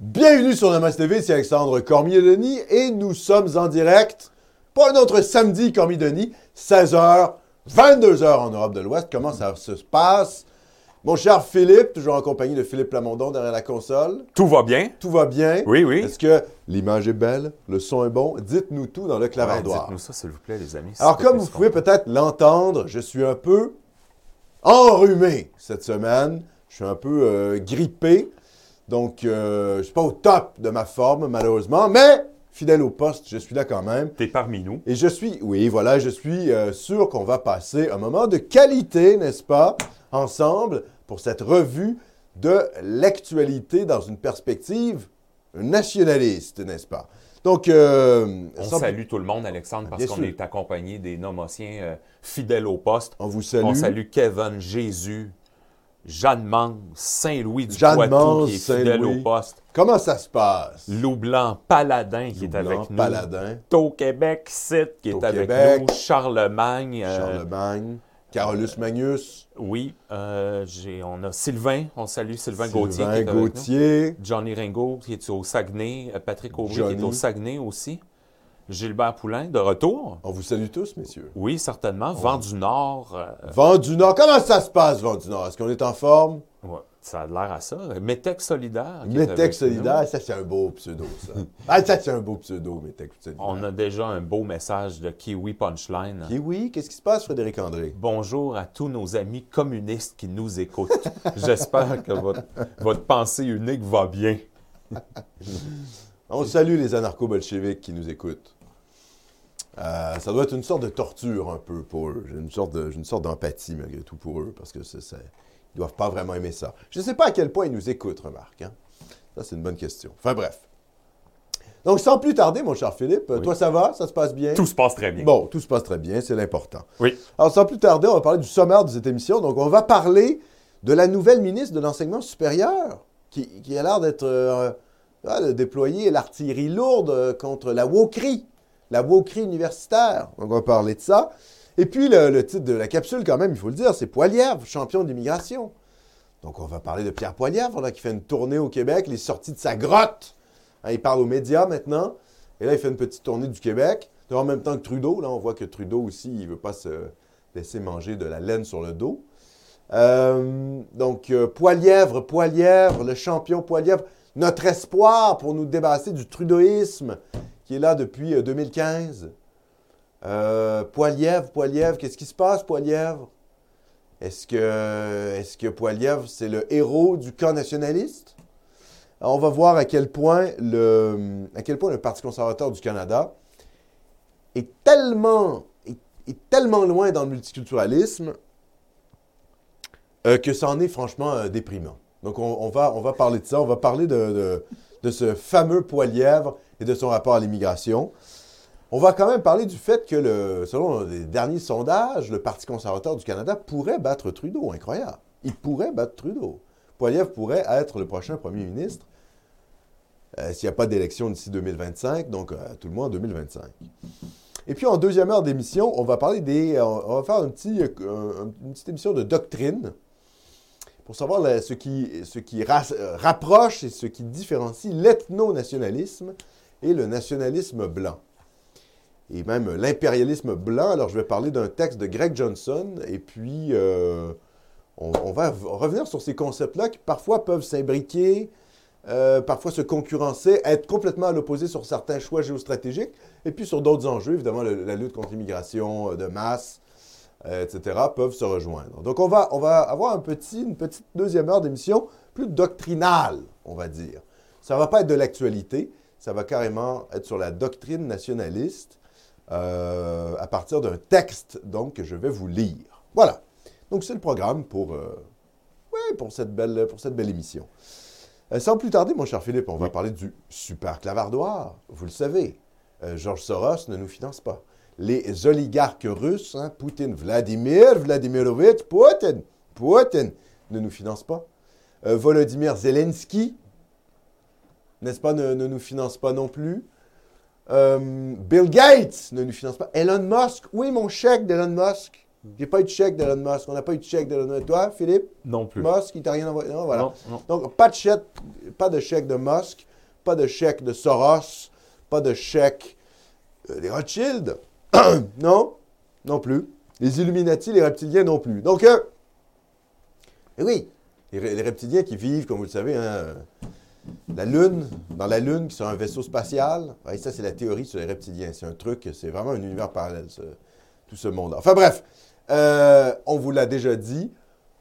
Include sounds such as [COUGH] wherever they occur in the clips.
Bienvenue sur Namas TV, c'est Alexandre Cormier-Denis et nous sommes en direct pour un autre samedi Cormier-Denis, 16h, 22h en Europe de l'Ouest. Comment ça se passe? Mon cher Philippe, toujours en compagnie de Philippe Plamondon derrière la console. Tout va bien? Tout va bien? Oui, oui. Est-ce que l'image est belle? Le son est bon? Dites-nous tout dans le clavardoir. Dites-nous ça, s'il vous plaît, les amis. Alors, comme vous pouvez peut-être l'entendre, je suis un peu enrhumé cette semaine. Je suis un peu euh, grippé. Donc, euh, je ne suis pas au top de ma forme, malheureusement, mais fidèle au poste, je suis là quand même. T'es parmi nous. Et je suis, oui, voilà, je suis euh, sûr qu'on va passer un moment de qualité, n'est-ce pas, ensemble, pour cette revue de l'actualité dans une perspective nationaliste, n'est-ce pas? Donc, euh, On sans- salue tout le monde, Alexandre, parce qu'on est accompagné des nomotiens euh, fidèles au poste. on vous salue. On salue Kevin, Jésus, Jeanne Mance, Saint-Louis du Jeanne Poitou, Mance, qui est fidèle Saint-Louis. au poste. Comment ça se passe? Loup Blanc, Paladin, qui est Blanc, avec nous. Paladin, Au Québec, Site, qui est avec Québec. nous. Charlemagne. euh, Charlemagne, Carolus Magnus, oui, euh, on a Sylvain, on salue Sylvain, Sylvain Gauthier. qui est avec nous. Gauthier, Johnny Ringo, qui est au Saguenay. euh, Patrick Aubry, qui est au Saguenay aussi. Gilbert Poulain, de retour. on vous salue tous, messieurs. Oui, certainement. Vent du Nord, euh, Vent du Nord, comment ça se passe, Vent du Nord? Est-ce qu'on est en forme? ouais, ça a l'air à ça. Métec solidaire. Métec nous. solidaire, ça c'est un beau pseudo, ça. [LAUGHS] ah, ça c'est un beau pseudo, Métec solidaire. On a déjà un beau message de Kiwi Punchline. Oui, qu'est-ce qui se passe, Frédéric André? Bonjour à tous nos amis communistes qui nous écoutent. [LAUGHS] J'espère que votre, votre pensée unique va bien. [LAUGHS] On salue les anarcho-bolcheviques qui nous écoutent. Euh, ça doit être une sorte de torture un peu pour eux. J'ai une sorte de- une sorte d'empathie malgré tout pour eux parce que c'est, c'est- ils doivent pas vraiment aimer ça. Je ne sais pas à quel point ils nous écoutent, remarque. hein. Ça, c'est une bonne question. Enfin bref. Donc, sans plus tarder, mon cher Philippe, Oui. toi, ça va? Ça se passe bien? Tout se passe très bien. Bon, tout se passe très bien, c'est l'important. Oui. Alors, sans plus tarder, on va parler du sommaire de cette émission. Donc, on va parler de la nouvelle ministre de l'Enseignement supérieur qui, qui a l'air d'être euh, de déployer l'artillerie lourde euh, contre la wokerie, la wokerie universitaire. Donc, on va parler de ça. Et puis, le, titre de la capsule, quand même, il faut le dire, c'est Poilièvre, champion d'immigration. Donc, on va parler de Pierre Poilièvre, là, qui fait une tournée au Québec, les sorties de sa grotte. Hein, il parle aux médias maintenant. Et là, il fait une petite tournée du Québec. En même temps que Trudeau, là, on voit que Trudeau aussi, il ne veut pas se laisser manger de la laine sur le dos. Euh, donc, euh, Poilièvre, Poilièvre, le champion Poilièvre, notre espoir pour nous débarrasser du trudeauisme qui est là depuis euh, 2015. Euh, Poilièvre, Poilièvre, qu'est-ce qui se passe, Poilièvre? Est-ce que, est-ce que Poilièvre, c'est le héros du camp nationaliste? On va voir à quel point le, à quel point le Parti conservateur du Canada est tellement, est, est tellement loin dans le multiculturalisme euh, que ça en est franchement euh, déprimant. Donc, on, va, on va parler de ça. On va parler de- de ce fameux Poilièvre et de son rapport à l'immigration. On va quand même parler du fait que, selon les derniers sondages, le Parti conservateur du Canada pourrait battre Trudeau. Incroyable. Il pourrait battre Trudeau. Poilièvre pourrait être le prochain premier ministre euh, s'il n'y a pas d'élection d'ici 2025, donc euh, tout le moins en 2025. Et puis en deuxième heure d'émission, on va parler des. euh, On va faire une petite émission de doctrine pour savoir ce qui, ce qui euh, rapproche et ce qui différencie l'ethno-nationalisme et le nationalisme blanc. Et même l'impérialisme blanc. Alors je vais parler d'un texte de Greg Johnson et puis euh, on, va revenir sur ces concepts-là qui parfois peuvent s'imbriquer, euh, parfois se concurrencer, être complètement à l'opposé sur certains choix géostratégiques, et puis sur d'autres enjeux, évidemment, la lutte contre l'immigration de masse, etc., peuvent se rejoindre. Donc, on va, on va avoir un petit, une petite deuxième heure d'émission plus doctrinale, on va dire. Ça ne va pas être de l'actualité, ça va carrément être sur la doctrine nationaliste euh, à partir d'un texte, donc, que je vais vous lire. Voilà. Donc, c'est le programme pour, euh, ouais, pour, cette belle, pour cette belle émission. Euh, sans plus tarder, mon cher Philippe, on va parler du super clavardoir. Vous le savez, euh, Georges Soros ne nous finance pas. Les oligarques russes, hein, Poutine, Vladimir, Vladimirovitch, Poutine, Poutine, ne nous financent pas. Euh, Volodymyr Zelensky, n'est-ce pas, ne, ne nous finance pas non plus. Euh, Bill Gates ne nous finance pas. Elon Musk, oui, mon chèque d'Elon Musk? J'ai pas eu de chèque d'Elon Musk. On n'a pas eu de chèque d'Elon Musk. Toi, Philippe, Non plus. Musk, il t'a rien envoyé? Non, voilà. Non, non. Donc, pas de chèque, pas de chèque de Musk. pas de chèque de Soros, pas de chèque euh, des Rothschild. [COUGHS] non, non plus. Les Illuminati, les reptiliens non plus. Donc, euh, eh oui, les, reptiliens qui vivent, comme vous le savez, hein, la Lune, dans la Lune, qui sont un vaisseau spatial. Ouais, ça, c'est la théorie sur les reptiliens. C'est un truc, c'est vraiment un univers parallèle, tout ce monde-là. Enfin bref, euh, on vous l'a déjà dit,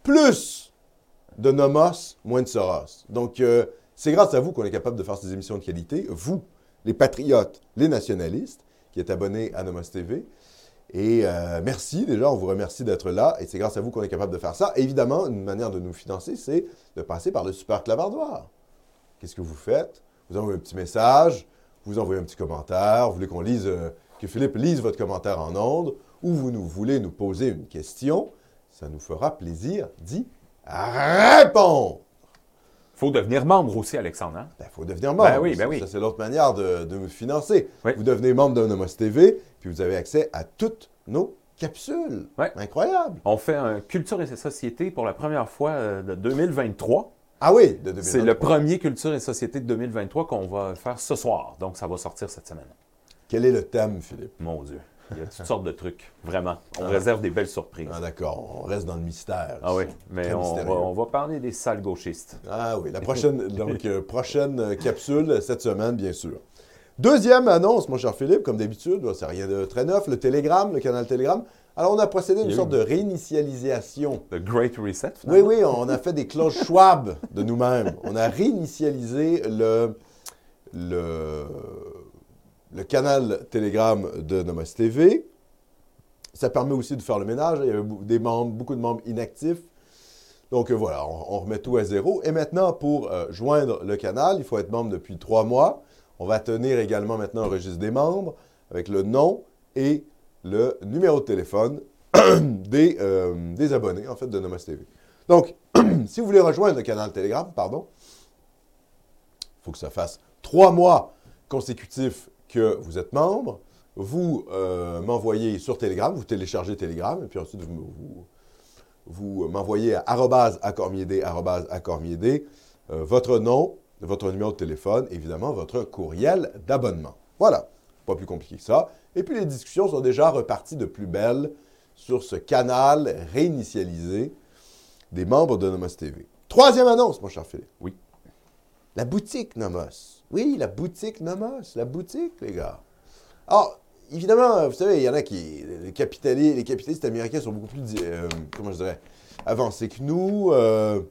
plus de Nomos, moins de Soros. Donc, euh, c'est grâce à vous qu'on est capable de faire ces émissions de qualité. Vous, les patriotes, les nationalistes, qui êtes abonnés à Nomos TV. Et euh, merci, déjà, on vous remercie d'être là. Et c'est grâce à vous qu'on est capable de faire ça. Évidemment, une manière de nous financer, c'est de passer par le super clavardoir. Qu'est-ce que vous faites? Vous envoyez un petit message, vous envoyez un petit commentaire, vous voulez qu'on lise, euh, que Philippe lise votre commentaire en ondes, ou vous nous voulez nous poser une question, ça nous fera plaisir d'y répondre. Faut devenir membre aussi, Alexandre. hein? Il faut devenir membre. Ben oui, ben oui. Ça, c'est l'autre manière de, de nous financer. Oui. Vous devenez membre de Nomos TV, puis vous avez accès à toutes nos capsules. Ouais. Incroyable. On fait un Culture et Société pour la première fois euh, de 2023. Ah oui, de 2023. C'est le premier Culture et Société de 2023 qu'on va faire ce soir. Donc, ça va sortir cette semaine. Quel est le thème, Philippe? Mon Dieu. Il y a toutes sortes de trucs. Vraiment. On Ah. réserve des belles surprises. Ah d'accord, on reste dans le mystère. Ah oui, mais on va, mystérieux. on va parler des salles gauchistes. Ah oui, la prochaine, [LAUGHS] donc, euh, prochaine euh, capsule cette semaine, bien sûr. Deuxième annonce, mon cher Philippe, comme d'habitude, c'est rien de très neuf, le Telegram, le canal Telegram. Alors, on a procédé à une sorte de réinitialisation. The Great Reset, Oui, finalement. oui, on a fait des clauses Schwab de nous-mêmes. On a réinitialisé le, le, le canal Telegram de Nomos TV. Ça permet aussi de faire le ménage. Il y avait beaucoup de membres inactifs. Donc euh, voilà, on, remet tout à zéro. Et maintenant, pour euh, joindre le canal, il faut être membre depuis trois mois. On va tenir également maintenant un registre des membres avec le nom et le numéro de téléphone [CLEARS THROAT] des, euh, des abonnés, en fait, de Nomos TV. Donc, [CLEARS THROAT] si vous voulez rejoindre le canal Telegram, pardon, il faut que ça fasse trois mois consécutifs que vous êtes membre. Vous euh, m'envoyez sur Telegram, vous téléchargez Telegram, et puis ensuite vous, vous, vous m'envoyez à accormiédé, euh, votre nom, votre numéro de téléphone, évidemment votre courriel d'abonnement. Voilà, pas plus compliqué que ça. Et puis les discussions sont déjà reparties de plus belle sur ce canal réinitialisé des membres de Nomos TV. Troisième annonce, mon cher Philippe. Oui. La boutique Nomos. Oui, la boutique Nomos. La boutique, les gars. Alors, évidemment, vous savez, il y en a qui. Les capitalistes, les capitalistes américains sont beaucoup plus. euh, comment je dirais Avancés que nous. euh,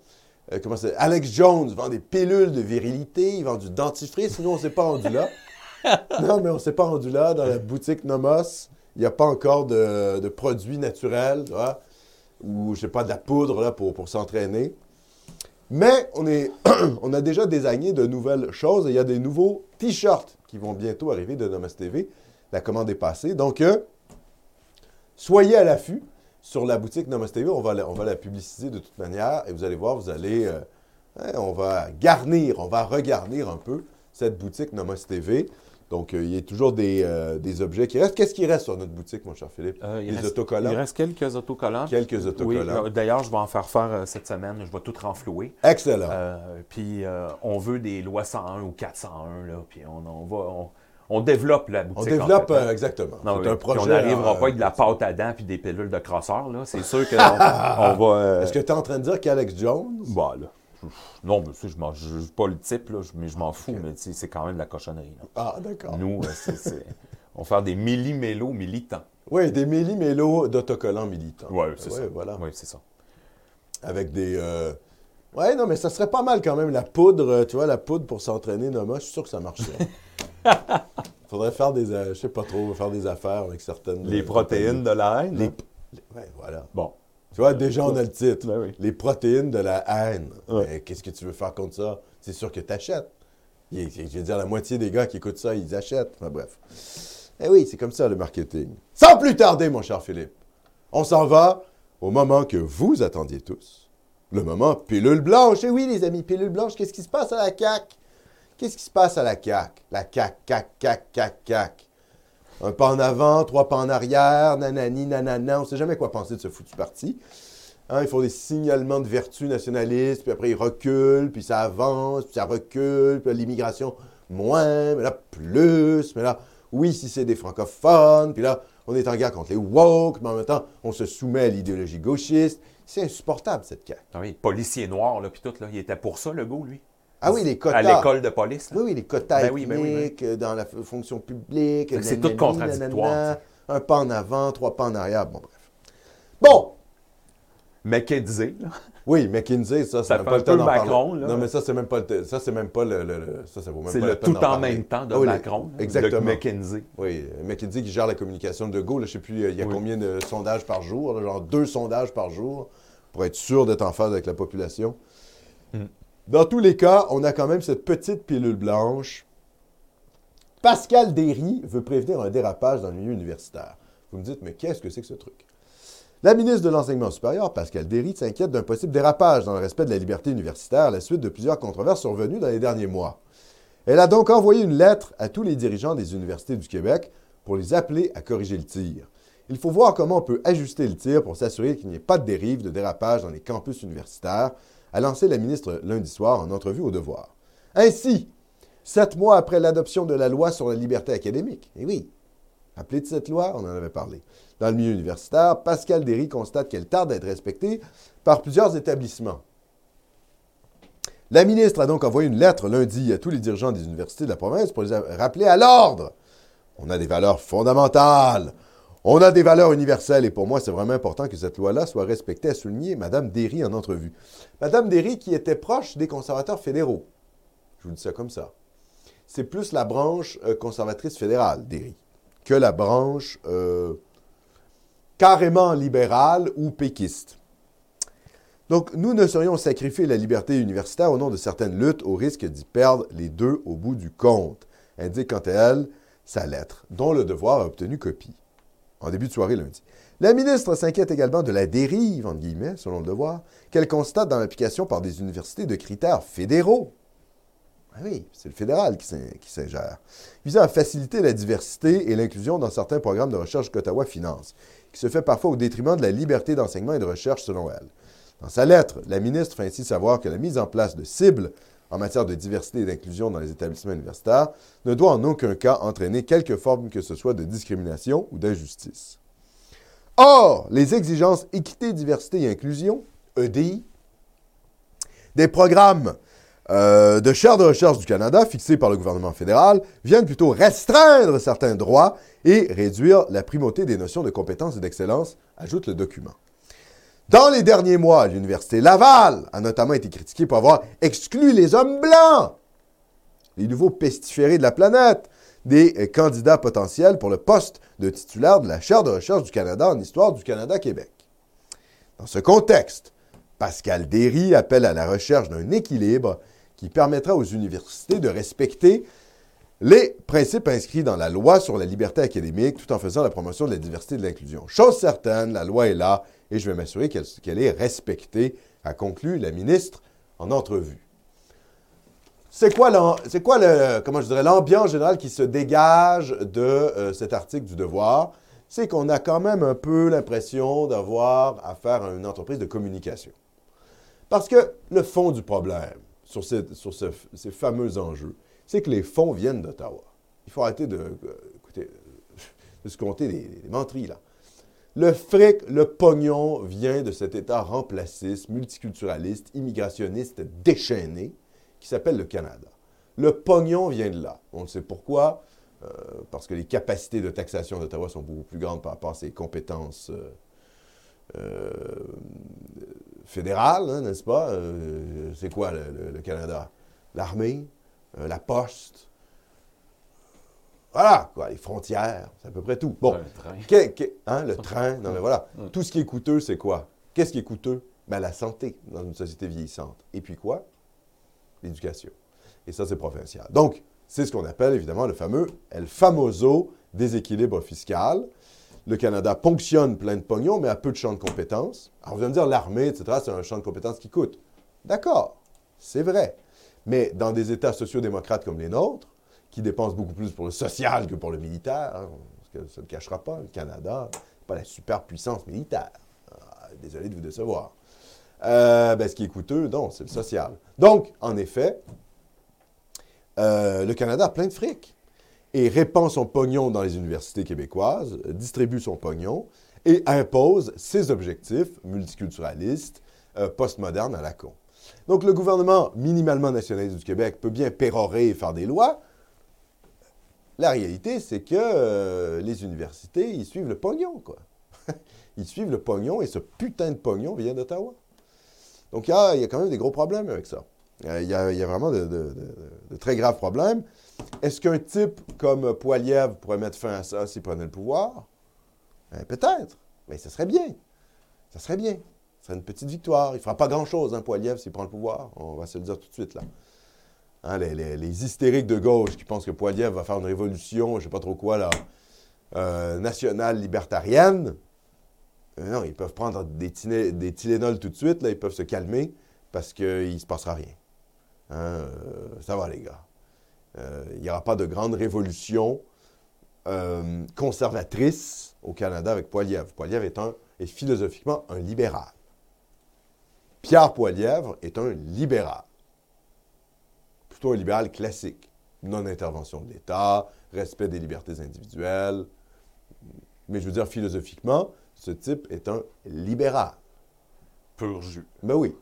euh, comment c'est Alex Jones vend des pilules de virilité, il vend du dentifrice, nous, on ne s'est pas rendu là. [LAUGHS] non, mais on ne s'est pas rendu là. Dans la boutique Nomos, il n'y a pas encore de, de produits naturels, tu vois, ou, je sais pas, de la poudre là, pour, pour s'entraîner. Mais [CLEARS THROAT] on, a déjà désigné de nouvelles choses et il y a des nouveaux t-shirts qui vont bientôt arriver de Nomos TV. La commande est passée. Donc, euh, soyez à l'affût sur la boutique Nomos TV. On va, la, publiciser de toute manière et vous allez voir, vous allez. euh, hein, on va garnir, on va regarnir un peu cette boutique Nomos TV. Donc, euh, il y a toujours des, euh, des objets qui restent. Qu'est-ce qui reste sur notre boutique, mon cher Philippe? Euh, il des reste- autocollants? Il reste quelques autocollants. Quelques Oui, autocollants. euh, d'ailleurs, je vais en faire faire cette semaine. Je vais tout renflouer. Excellent. Puis on veut des lois 101 ou 401, là, puis on, on va, on, on développe la on boutique. développe en fait, hein. euh, exactement. C'est oui. un Puis projet. on n'arrivera euh, pas avec de la pâte à dents puis des pilules de crosseur, là. C'est sûr qu'on [LAUGHS] on va... euh, Est-ce que tu es en train de dire qu'Alex Jones. bah, là, je- non, mais tu sais, je je suis pas le type, là, mais je m'en fous, mais tu sais, c'est quand même de la cochonnerie. là. Ah, d'accord. Nous, euh, c'est- on va faire des millimélos militants. Oui, des millimélos d'autocollants militants. Oui, c'est Ouais, ça. voilà. Oui, c'est ça. Avec des. euh, Ouais, non, mais ça serait pas mal quand même, la poudre, euh, tu vois, la poudre pour s'entraîner, Noma, je suis sûr que ça marcherait. [LAUGHS] Faudrait faire des. euh, je sais pas trop, faire des affaires avec certaines. Les euh, protéines de la haine. Les... hein? Ouais, voilà. Bon. Tu vois, déjà, on a le titre. Ben oui. Les protéines de la haine. Ouais. Mais Qu'est-ce que tu veux faire contre ça? C'est sûr que tu achètes. Je veux dire, la moitié des gars qui écoutent ça, ils achètent. Enfin, bref. Eh oui, c'est comme ça le marketing. Sans plus tarder, mon cher Philippe, on s'en va au moment que vous attendiez tous. Le moment pilule blanche. Eh oui, les amis, pilule blanche, qu'est-ce qui se passe à la CAQ? Qu'est-ce qui se passe à la CAQ? La CAQ, CAQ, CAQ, CAQ, CAQ. Un pas en avant, trois pas en arrière, nanani, nanana. On ne sait jamais quoi penser de ce foutu parti. Hein, ils font des signalements de vertu nationalistes, puis après ils reculent, puis ça avance, puis ça recule, puis l'immigration moins, mais là, plus, mais là, oui, si c'est des francophones, puis là, on est en guerre contre les woke, mais en même temps, on se soumet à l'idéologie gauchiste. C'est insupportable, cette CAQ. Ah oui, policier noir, là, puis tout, là. Il était pour ça, le goût, lui? Ah oui, les quotas. À l'école de police, là. Oui, oui, les quotas Ben oui, ben oui, euh, dans la fonction publique. C'est tout contradictoire, nanana, Un pas en avant, trois pas en arrière. Bon, bref. Bon, McKenzie, là. oui, McKinsey, ça, Ça c'est même pas le temps d'en Macron, parler. là. Non, mais ça, c'est même pas le ça, c'est même pas le, le- le- ça, ça vaut même pas le tout en parler. même temps de Ah oui, Macron. là, Exactement. De McKenzie. Oui, McKinsey qui gère la communication de là, je sais plus, euh, il y a Oui. combien de sondages par jour, genre deux sondages par jour, pour être sûr d'être en phase avec la population. Mm. Dans tous les cas, on a quand même cette petite pilule blanche. Pascal Derry veut prévenir un dérapage dans le milieu universitaire. Vous me dites, mais qu'est-ce que c'est que ce truc? La ministre de l'Enseignement supérieur, Pascal Derry, s'inquiète d'un possible dérapage dans le respect de la liberté universitaire à la suite de plusieurs controverses survenues dans les derniers mois. Elle a donc envoyé une lettre à tous les dirigeants des universités du Québec pour les appeler à corriger le tir. Il faut voir comment on peut ajuster le tir pour s'assurer qu'il n'y ait pas de dérive, de dérapage dans les campus universitaires, a lancé la ministre lundi soir en entrevue au devoir. Ainsi, sept mois après l'adoption de la loi sur la liberté académique, et oui, appelée de cette loi, on en avait parlé, dans le milieu universitaire, Pascal Derry constate qu'elle tarde à être respectée par plusieurs établissements. La ministre a donc envoyé une lettre lundi à tous les dirigeants des universités de la province pour les rappeler à l'ordre. On a des valeurs fondamentales. On a des valeurs universelles et pour moi, c'est vraiment important que cette loi-là soit respectée, a souligné Mme Derry en entrevue. Mme Derry qui était proche des conservateurs fédéraux. Je vous dis ça comme ça. C'est plus la branche euh, conservatrice fédérale, Derry, que la branche euh, carrément libérale ou péquiste. Donc, nous ne saurions sacrifier la liberté universitaire au nom de certaines luttes au risque d'y perdre les deux au bout du compte, indique quant à elle sa lettre, dont le devoir a obtenu copie, en début de soirée lundi. La ministre s'inquiète également de la dérive, selon le devoir, qu'elle constate dans l'application par des universités de critères fédéraux. Ah oui, c'est le fédéral qui s'ingère, visant à faciliter la diversité et l'inclusion dans certains programmes de recherche qu'Ottawa finance, qui se fait parfois au détriment de la liberté d'enseignement et de recherche selon elle. Dans sa lettre, la ministre fait ainsi savoir que la mise en place de cibles en matière de diversité et d'inclusion dans les établissements universitaires ne doit en aucun cas entraîner quelque forme que ce soit de discrimination ou d'injustice. Or, les exigences équité, diversité et inclusion, EDI, des programmes euh, de chaire de recherche du Canada fixés par le gouvernement fédéral viennent plutôt restreindre certains droits et réduire la primauté des notions de compétence et d'excellence, ajoute le document. Dans les derniers mois, l'Université Laval a notamment été critiquée pour avoir exclu les hommes blancs, les nouveaux pestiférés de la planète, des euh, candidats potentiels pour le poste de titulaire de la chaire de recherche du Canada en histoire du Canada-Québec. Dans ce contexte, Pascal Derry appelle à la recherche d'un équilibre qui permettra aux universités de respecter les principes inscrits dans la loi sur la liberté académique tout en faisant la promotion de la diversité et de l'inclusion. Chose certaine, la loi est là et je vais m'assurer qu'elle est respectée, a conclu la ministre en entrevue. C'est quoi, l'ambiance générale qui se dégage de euh, cet article du Devoir? C'est qu'on a quand même un peu l'impression d'avoir affaire à une entreprise de communication. Parce que le fond du problème sur, ces- fameux enjeux, c'est que les fonds viennent d'Ottawa. Il faut arrêter de, euh, euh, se compter des, des là. Le fric, le pognon vient de cet État remplaciste, multiculturaliste, immigrationniste déchaîné qui s'appelle le Canada. Le pognon vient de là. On le sait pourquoi. euh, parce que les capacités de taxation d'Ottawa sont beaucoup plus grandes par rapport à ses compétences euh, euh, fédérales, hein, n'est-ce pas? C'est quoi le, Canada? L'armée, la poste. Voilà, quoi, les frontières, c'est à peu près tout. Bon, Un train. hein, le train, non mais voilà. Mm. Tout ce qui est coûteux, c'est quoi? Qu'est-ce qui est coûteux? Ben, la santé dans une société vieillissante. Et puis quoi? L'éducation. Et ça, c'est provincial. Donc, c'est ce qu'on appelle évidemment le fameux El Famoso déséquilibre fiscal. Le Canada ponctionne plein de pognon, mais a peu de champs de compétences. Alors, vous allez me dire, l'armée, etc., c'est un champ de compétences qui coûte. D'accord, c'est vrai. Mais dans des États sociaux-démocrates comme les nôtres, qui dépensent beaucoup plus pour le social que pour le militaire, hein, ça ne cachera pas, le Canada n'est pas la superpuissance militaire. Ah, désolé de vous décevoir. Euh, ben, ce qui est coûteux, non, c'est le social. Donc, en effet, euh, le Canada a plein de fric et répand son pognon dans les universités québécoises, distribue son pognon et impose ses objectifs multiculturalistes, euh, postmodernes à la con. Donc le gouvernement minimalement nationaliste du Québec peut bien pérorer et faire des lois. La réalité, c'est que euh, les universités, ils suivent le pognon, quoi. [LAUGHS] ils suivent le pognon et ce putain de pognon vient d'Ottawa. Donc il y, a, quand même des gros problèmes avec ça. Euh, il y, a, vraiment de, très graves problèmes. Est-ce qu'un type comme Poiliev pourrait mettre fin à ça s'il prenait le pouvoir? Ben, peut-être, mais ce serait bien. Ça serait bien. Ce serait une petite victoire. Il ne fera pas grand-chose, hein, Poiliev, s'il prend le pouvoir. On va se le dire tout de suite, là. Hein, les, hystériques de gauche qui pensent que Poiliev va faire une révolution, je ne sais pas trop quoi, là, euh, nationale libertarienne, euh, non, ils peuvent prendre des, des Tylenol tout de suite, ils peuvent se calmer parce qu'il ne se passera rien. Hein, euh, ça va, les gars. Il n'y aura pas de grande révolution conservatrice au Canada avec Poilievre. Poilievre est, un, est philosophiquement un libéral. Pierre Poilievre est un libéral. Plutôt un libéral classique. Non-intervention de l'État, respect des libertés individuelles. Mais je veux dire, philosophiquement, ce type est un libéral. Pur jus. Ben oui.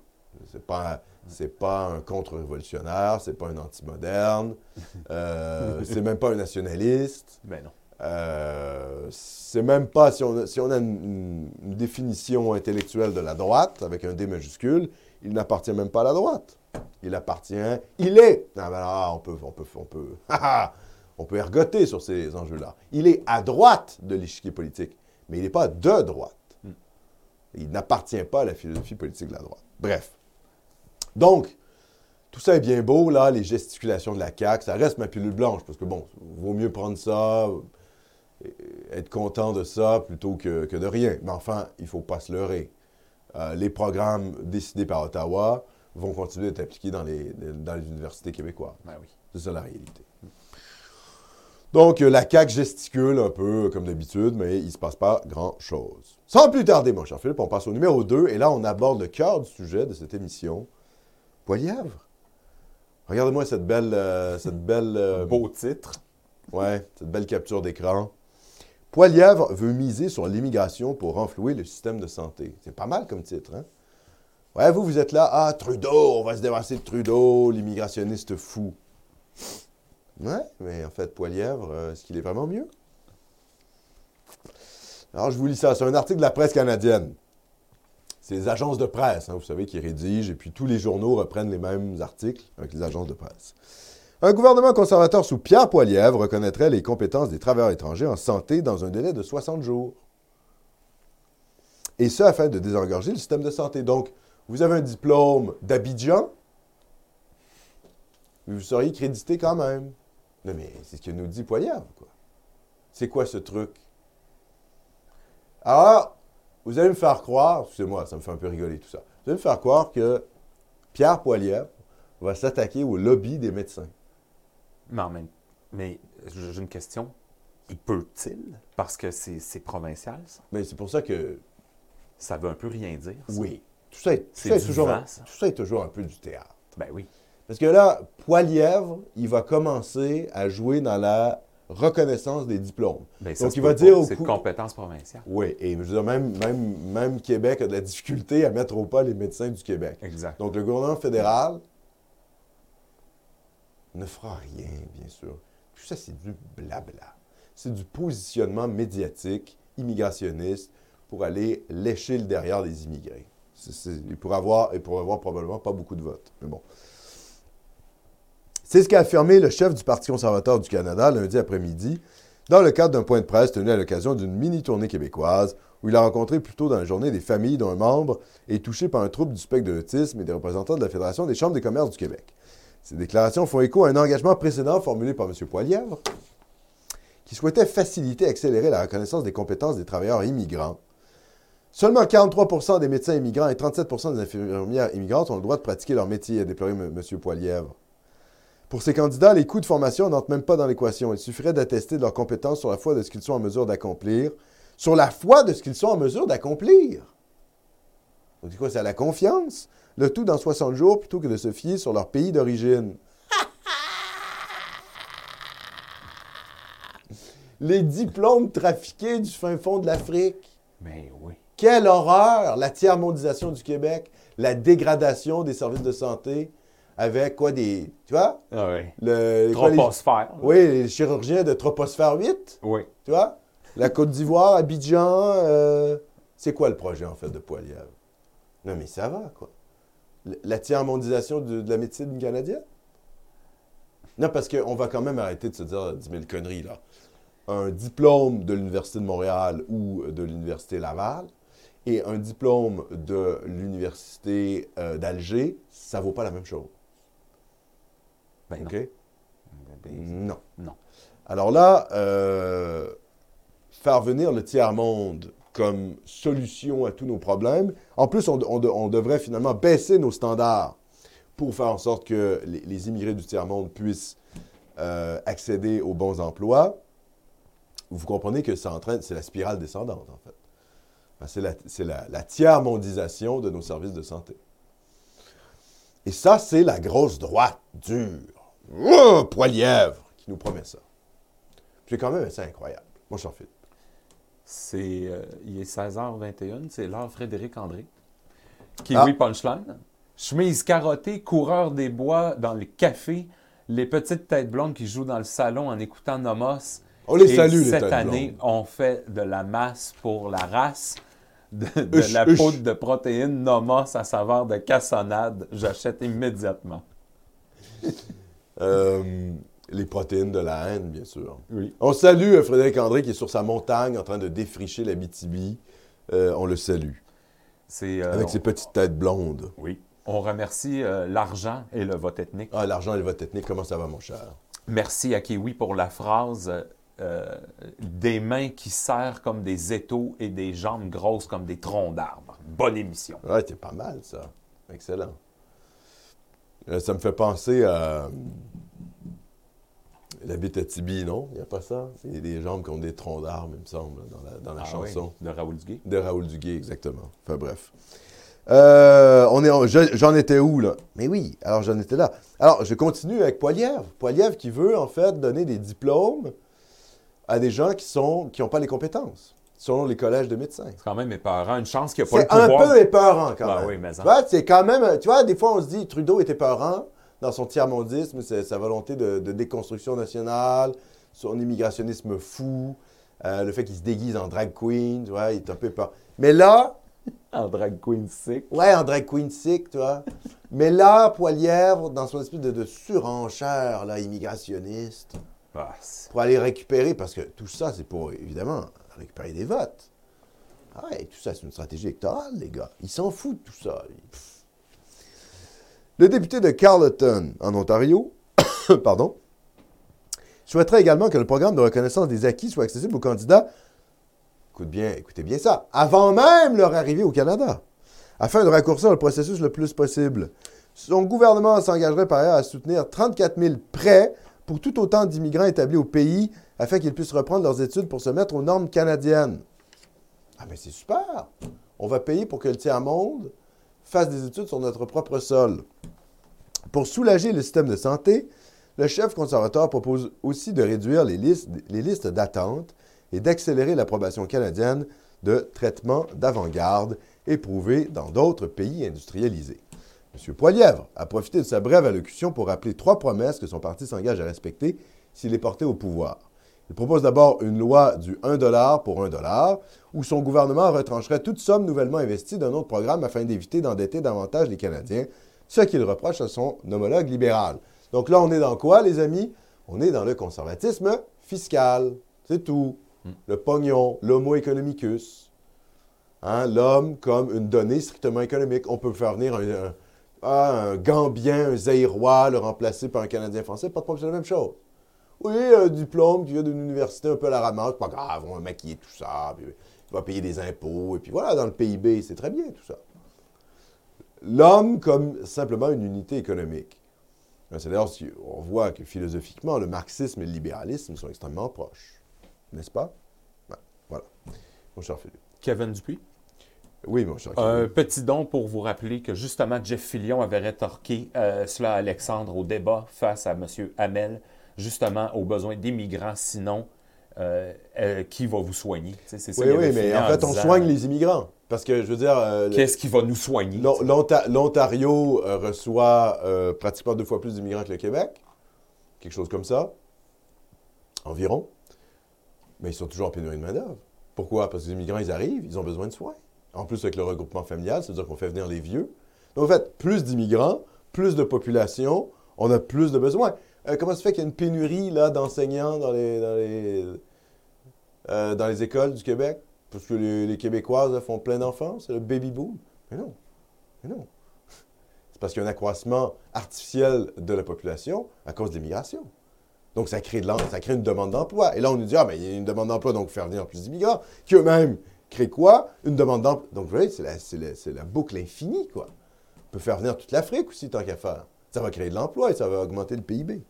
C'est pas, c'est pas un contre-révolutionnaire, c'est pas un anti-moderne, [LAUGHS] euh, c'est même pas un nationaliste. Ben non. Euh, c'est même pas, si on a, si on a une, définition intellectuelle de la droite, avec un D majuscule, il n'appartient même pas à la droite. Il appartient, il est, ah ben là, on peut, on peut, on peut, [LAUGHS] on peut ergoter sur ces enjeux-là. Il est à droite de l'échiquier politique mais il n'est pas de droite. Hmm. Il n'appartient pas à la philosophie politique de la droite. Bref. Donc, tout ça est bien beau, là, les gesticulations de la CAQ, ça reste ma pilule blanche, parce que bon, vaut mieux prendre ça, être content de ça plutôt que, de rien. Mais enfin, il ne faut pas se leurrer. Euh, les programmes décidés par Ottawa vont continuer d'être appliqués dans les, dans les universités québécoises. Ben oui. C'est ça la réalité. Donc, euh, la CAQ gesticule un peu comme d'habitude, mais il ne se passe pas grand-chose. Sans plus tarder, mon cher Philippe, on passe au numéro 2, et là, on aborde le cœur du sujet de cette émission. Poilièvre. Regardez-moi cette belle... Euh, cette belle euh, Beau titre. Ouais, cette belle capture d'écran. Poilièvre veut miser sur l'immigration pour renflouer le système de santé. C'est pas mal comme titre, hein? Ouais, vous, vous êtes là, ah, Trudeau, on va se débarrasser de Trudeau, l'immigrationniste fou. Ouais, mais en fait, Poilièvre, euh, est-ce qu'il est vraiment mieux? Alors, je vous lis ça. C'est un article de la presse canadienne. C'est les agences de presse, hein, vous savez, qui rédigent, et puis tous les journaux reprennent les mêmes articles avec les agences de presse. Un gouvernement conservateur sous Pierre Poilièvre reconnaîtrait les compétences des travailleurs étrangers en santé dans un délai de 60 jours. Et ce, afin de désengorger le système de santé. Donc, vous avez un diplôme d'Abidjan, mais vous seriez crédité quand même. Non, mais c'est ce que nous dit Poilievre, quoi. C'est quoi ce truc? Alors, vous allez me faire croire, excusez-moi, ça me fait un peu rigoler tout ça. Vous allez me faire croire que Pierre Poilievre va s'attaquer au lobby des médecins. Mais en même mais j'ai une question. Il peut-il? Parce que c'est provincial, ça. Mais c'est pour ça que. Ça veut un peu rien dire. Ça. Oui. Tout ça, est, tout, ça est toujours, tout ça est toujours un peu du théâtre. Ben oui. Parce que là, Poilièvre, il va commencer à jouer dans la reconnaissance des diplômes. Bien, Donc, il va dire C'est de compétence provinciale. Oui, et je veux dire, même, même, même Québec a de la difficulté à mettre au pas les médecins du Québec. Exact. Donc, le gouvernement fédéral ne fera rien, bien sûr. Tout ça, c'est du blabla. C'est du positionnement médiatique, immigrationniste, pour aller lécher le derrière des immigrés. il, pourrait avoir, avoir probablement pas beaucoup de votes. Mais bon. C'est ce qu'a affirmé le chef du Parti conservateur du Canada lundi après-midi dans le cadre d'un point de presse tenu à l'occasion d'une mini-tournée québécoise où il a rencontré plus tôt dans la journée des familles dont un membre est touché par un trouble du spectre de l'autisme et des représentants de la Fédération des chambres des commerces du Québec. Ces déclarations font écho à un engagement précédent formulé par M. Poilièvre qui souhaitait faciliter et accélérer la reconnaissance des compétences des travailleurs immigrants. Seulement 43% des médecins immigrants et 37% des infirmières immigrantes ont le droit de pratiquer leur métier, a déploré M. Poilièvre. Pour ces candidats, les coûts de formation n'entrent même pas dans l'équation. Il suffirait d'attester de leurs compétences sur la foi de ce qu'ils sont en mesure d'accomplir. Sur la foi de ce qu'ils sont en mesure d'accomplir. Donc, c'est quoi? C'est à la confiance? le tout dans 60 jours plutôt que de se fier sur leur pays d'origine. [LAUGHS] Les diplômes trafiqués du fin fond de l'Afrique. Mais oui. Quelle horreur! La tiers-mondisation du Québec, la dégradation des services de santé avec quoi des. Tu vois? Ah oui. Le, troposphère. Oui, les chirurgiens de Troposphère 8. Oui. Tu vois? La Côte d'Ivoire, Abidjan. Euh, c'est quoi le projet, en fait, de Poilievre? Non, mais ça va, quoi. La tiers-mondisation de, de la médecine canadienne? Non, parce qu'on va quand même arrêter de se dire 10 000 conneries, là. Un diplôme de l'Université de Montréal ou de l'Université Laval et un diplôme de l'Université euh, d'Alger, ça vaut pas la même chose. Ben. OK? Non. Non. Alors là, euh, faire venir le tiers-monde comme solution à tous nos problèmes, en plus, on, on de- on devrait finalement baisser nos standards pour faire en sorte que les, immigrés du tiers-monde puissent euh, accéder aux bons emplois. Vous comprenez que c'est la spirale descendante, en fait. Enfin, C'est la, la, tiers-mondisation de nos services de santé. Et ça, c'est la grosse droite dure. Oh, Poilièvre qui nous promet ça. C'est quand même assez incroyable. Moi, j'en fais. C'est, euh, il est 16h21, c'est l'heure Frédéric André. Kiwi Ah. Punchline. Chemise carottée, coureur des bois dans les cafés, les petites têtes blondes qui jouent dans le salon en écoutant Nomos. On les Et salue, les Cette têtes année, blondes. on fait de la masse pour la race, de, la poudre de protéines Nomos à saveur de cassonade. J'achète immédiatement. Euh, les protéines de la haine, bien sûr. Oui. On salue euh, Frédéric André qui est sur sa montagne en train de défricher la BTB. Euh, on le salue. Euh, Avec on- ses petites têtes blondes. Oui. On remercie euh, l'argent et le vote ethnique. Ah, l'argent et le vote ethnique, comment ça va, mon cher? Merci à Kiwi pour la phrase des mains qui serrent comme des étaux et des jambes grosses comme des troncs d'arbres. Bonne émission. Ouais, c'est pas mal, ça. Excellent. Ça me fait penser à. La bite à Tibi, non? Il n'y a pas ça? Il y a des jambes qui ont des troncs d'arbres, il me semble, dans la, dans la Ah chanson. oui, de Raoul Duguay? De Raoul Duguay, exactement. Enfin bref. Euh, on est en- je- j'en étais où, là? Mais oui, alors j'en étais là. Alors, je continue avec Poilièvre. Poilièvre qui veut, en fait, donner des diplômes à des gens qui sont qui n'ont pas les compétences, selon les collèges de médecins. C'est quand même épeurant. Une chance qu'il n'y a C'est pas le un pouvoir. peu épeurant, quand Ah même. oui, mais Tu en- vois, c'est quand même... Tu vois, des fois, on se dit, Trudeau est épeurant dans son tiers-mondisme, sa volonté de, de déconstruction nationale, son immigrationnisme fou, euh, le fait qu'il se déguise en drag queen, tu vois, il est un peu épeurant. Mais là... [LAUGHS] En drag queen sick. Ouais, en drag queen sick, tu vois. Mais là, Poilièvre, dans son esprit de, de surenchère là, immigrationniste, Ah, pour aller récupérer, parce que tout ça, c'est pour, évidemment, récupérer des votes. Ah ouais, tout ça, c'est une stratégie électorale, les gars. Ils s'en foutent de tout ça. Pff. Le député de Carleton, en Ontario, [COUGHS] pardon, souhaiterait également que le programme de reconnaissance des acquis soit accessible aux candidats, écoute bien, écoutez bien ça, avant même leur arrivée au Canada, afin de raccourcir le processus le plus possible. Son gouvernement s'engagerait par ailleurs à soutenir 34 000 prêts pour tout autant d'immigrants établis au pays afin qu'ils puissent reprendre leurs études pour se mettre aux normes canadiennes. Ah, mais c'est super! On va payer pour que le tiers-monde fasse des études sur notre propre sol. Pour soulager le système de santé, le chef conservateur propose aussi de réduire les listes, les listes d'attente et d'accélérer l'approbation canadienne de traitements d'avant-garde éprouvés dans d'autres pays industrialisés. M. Poilièvre a profité de sa brève allocution pour rappeler trois promesses que son parti s'engage à respecter s'il est porté au pouvoir. Il propose d'abord une loi du 1 pour 1 où son gouvernement retrancherait toute somme nouvellement investie d'un autre programme afin d'éviter d'endetter davantage les Canadiens, ce qu'il reproche à son homologue libéral. Donc là, on est dans quoi, les amis? On est dans le conservatisme fiscal. C'est tout. Le pognon, l'homo economicus. Hein, L'homme comme une donnée strictement économique. On peut faire venir un, un- ah, un Gambien, un Zaïrois, le remplacer par un Canadien français, pas de problème, c'est la même chose. Oui, un diplôme qui vient d'une université un peu à la ramasse, pas grave, on va maquiller tout ça, puis il va payer des impôts, et puis voilà, dans le PIB, c'est très bien tout ça. L'homme comme simplement une unité économique. C'est d'ailleurs, si on voit que philosophiquement, le marxisme et le libéralisme sont extrêmement proches. N'est-ce pas? Ouais, voilà. Mon cher Philippe. Kevin Dupuis? Oui, mon cher Un petit don pour vous rappeler que justement Jeff Fillion avait rétorqué euh, cela à Alexandre au débat face à M. Hamel, justement aux besoins des migrants, sinon euh, euh, qui va vous soigner? C'est ça, Oui, oui, mais en fait, on soigne les immigrants. Parce que, je veux dire, euh, Qu'est-ce qui va nous soigner? l'On- l'Onta- l'Ontario reçoit pratiquement deux fois plus d'immigrants que le Québec. Quelque chose comme ça. Environ. Mais ils sont toujours en pénurie de main-d'œuvre. Pourquoi? Parce que les immigrants, ils arrivent, ils ont besoin de soins. En plus, avec le regroupement familial, c'est-à-dire qu'on fait venir les vieux. Donc, en fait, plus d'immigrants, plus de population, on a plus de besoins. Euh, comment ça se fait qu'il y a une pénurie là, d'enseignants dans les, dans, les, euh, dans les écoles du Québec? Parce que les, Québécoises font plein d'enfants, c'est le baby boom. Mais non, mais non. [LAUGHS] C'est parce qu'il y a un accroissement artificiel de la population à cause de l'immigration. Donc, ça crée, de ça crée une demande d'emploi. Et là, on nous dit, ah, mais il y a une demande d'emploi, donc faire venir plus d'immigrants, qui eux-mêmes créent quoi? Une demande d'emploi. Donc, vous voyez, c'est la, la boucle infinie, quoi. On peut faire venir toute l'Afrique aussi, tant qu'à faire. Ça va créer de l'emploi et ça va augmenter le PIB.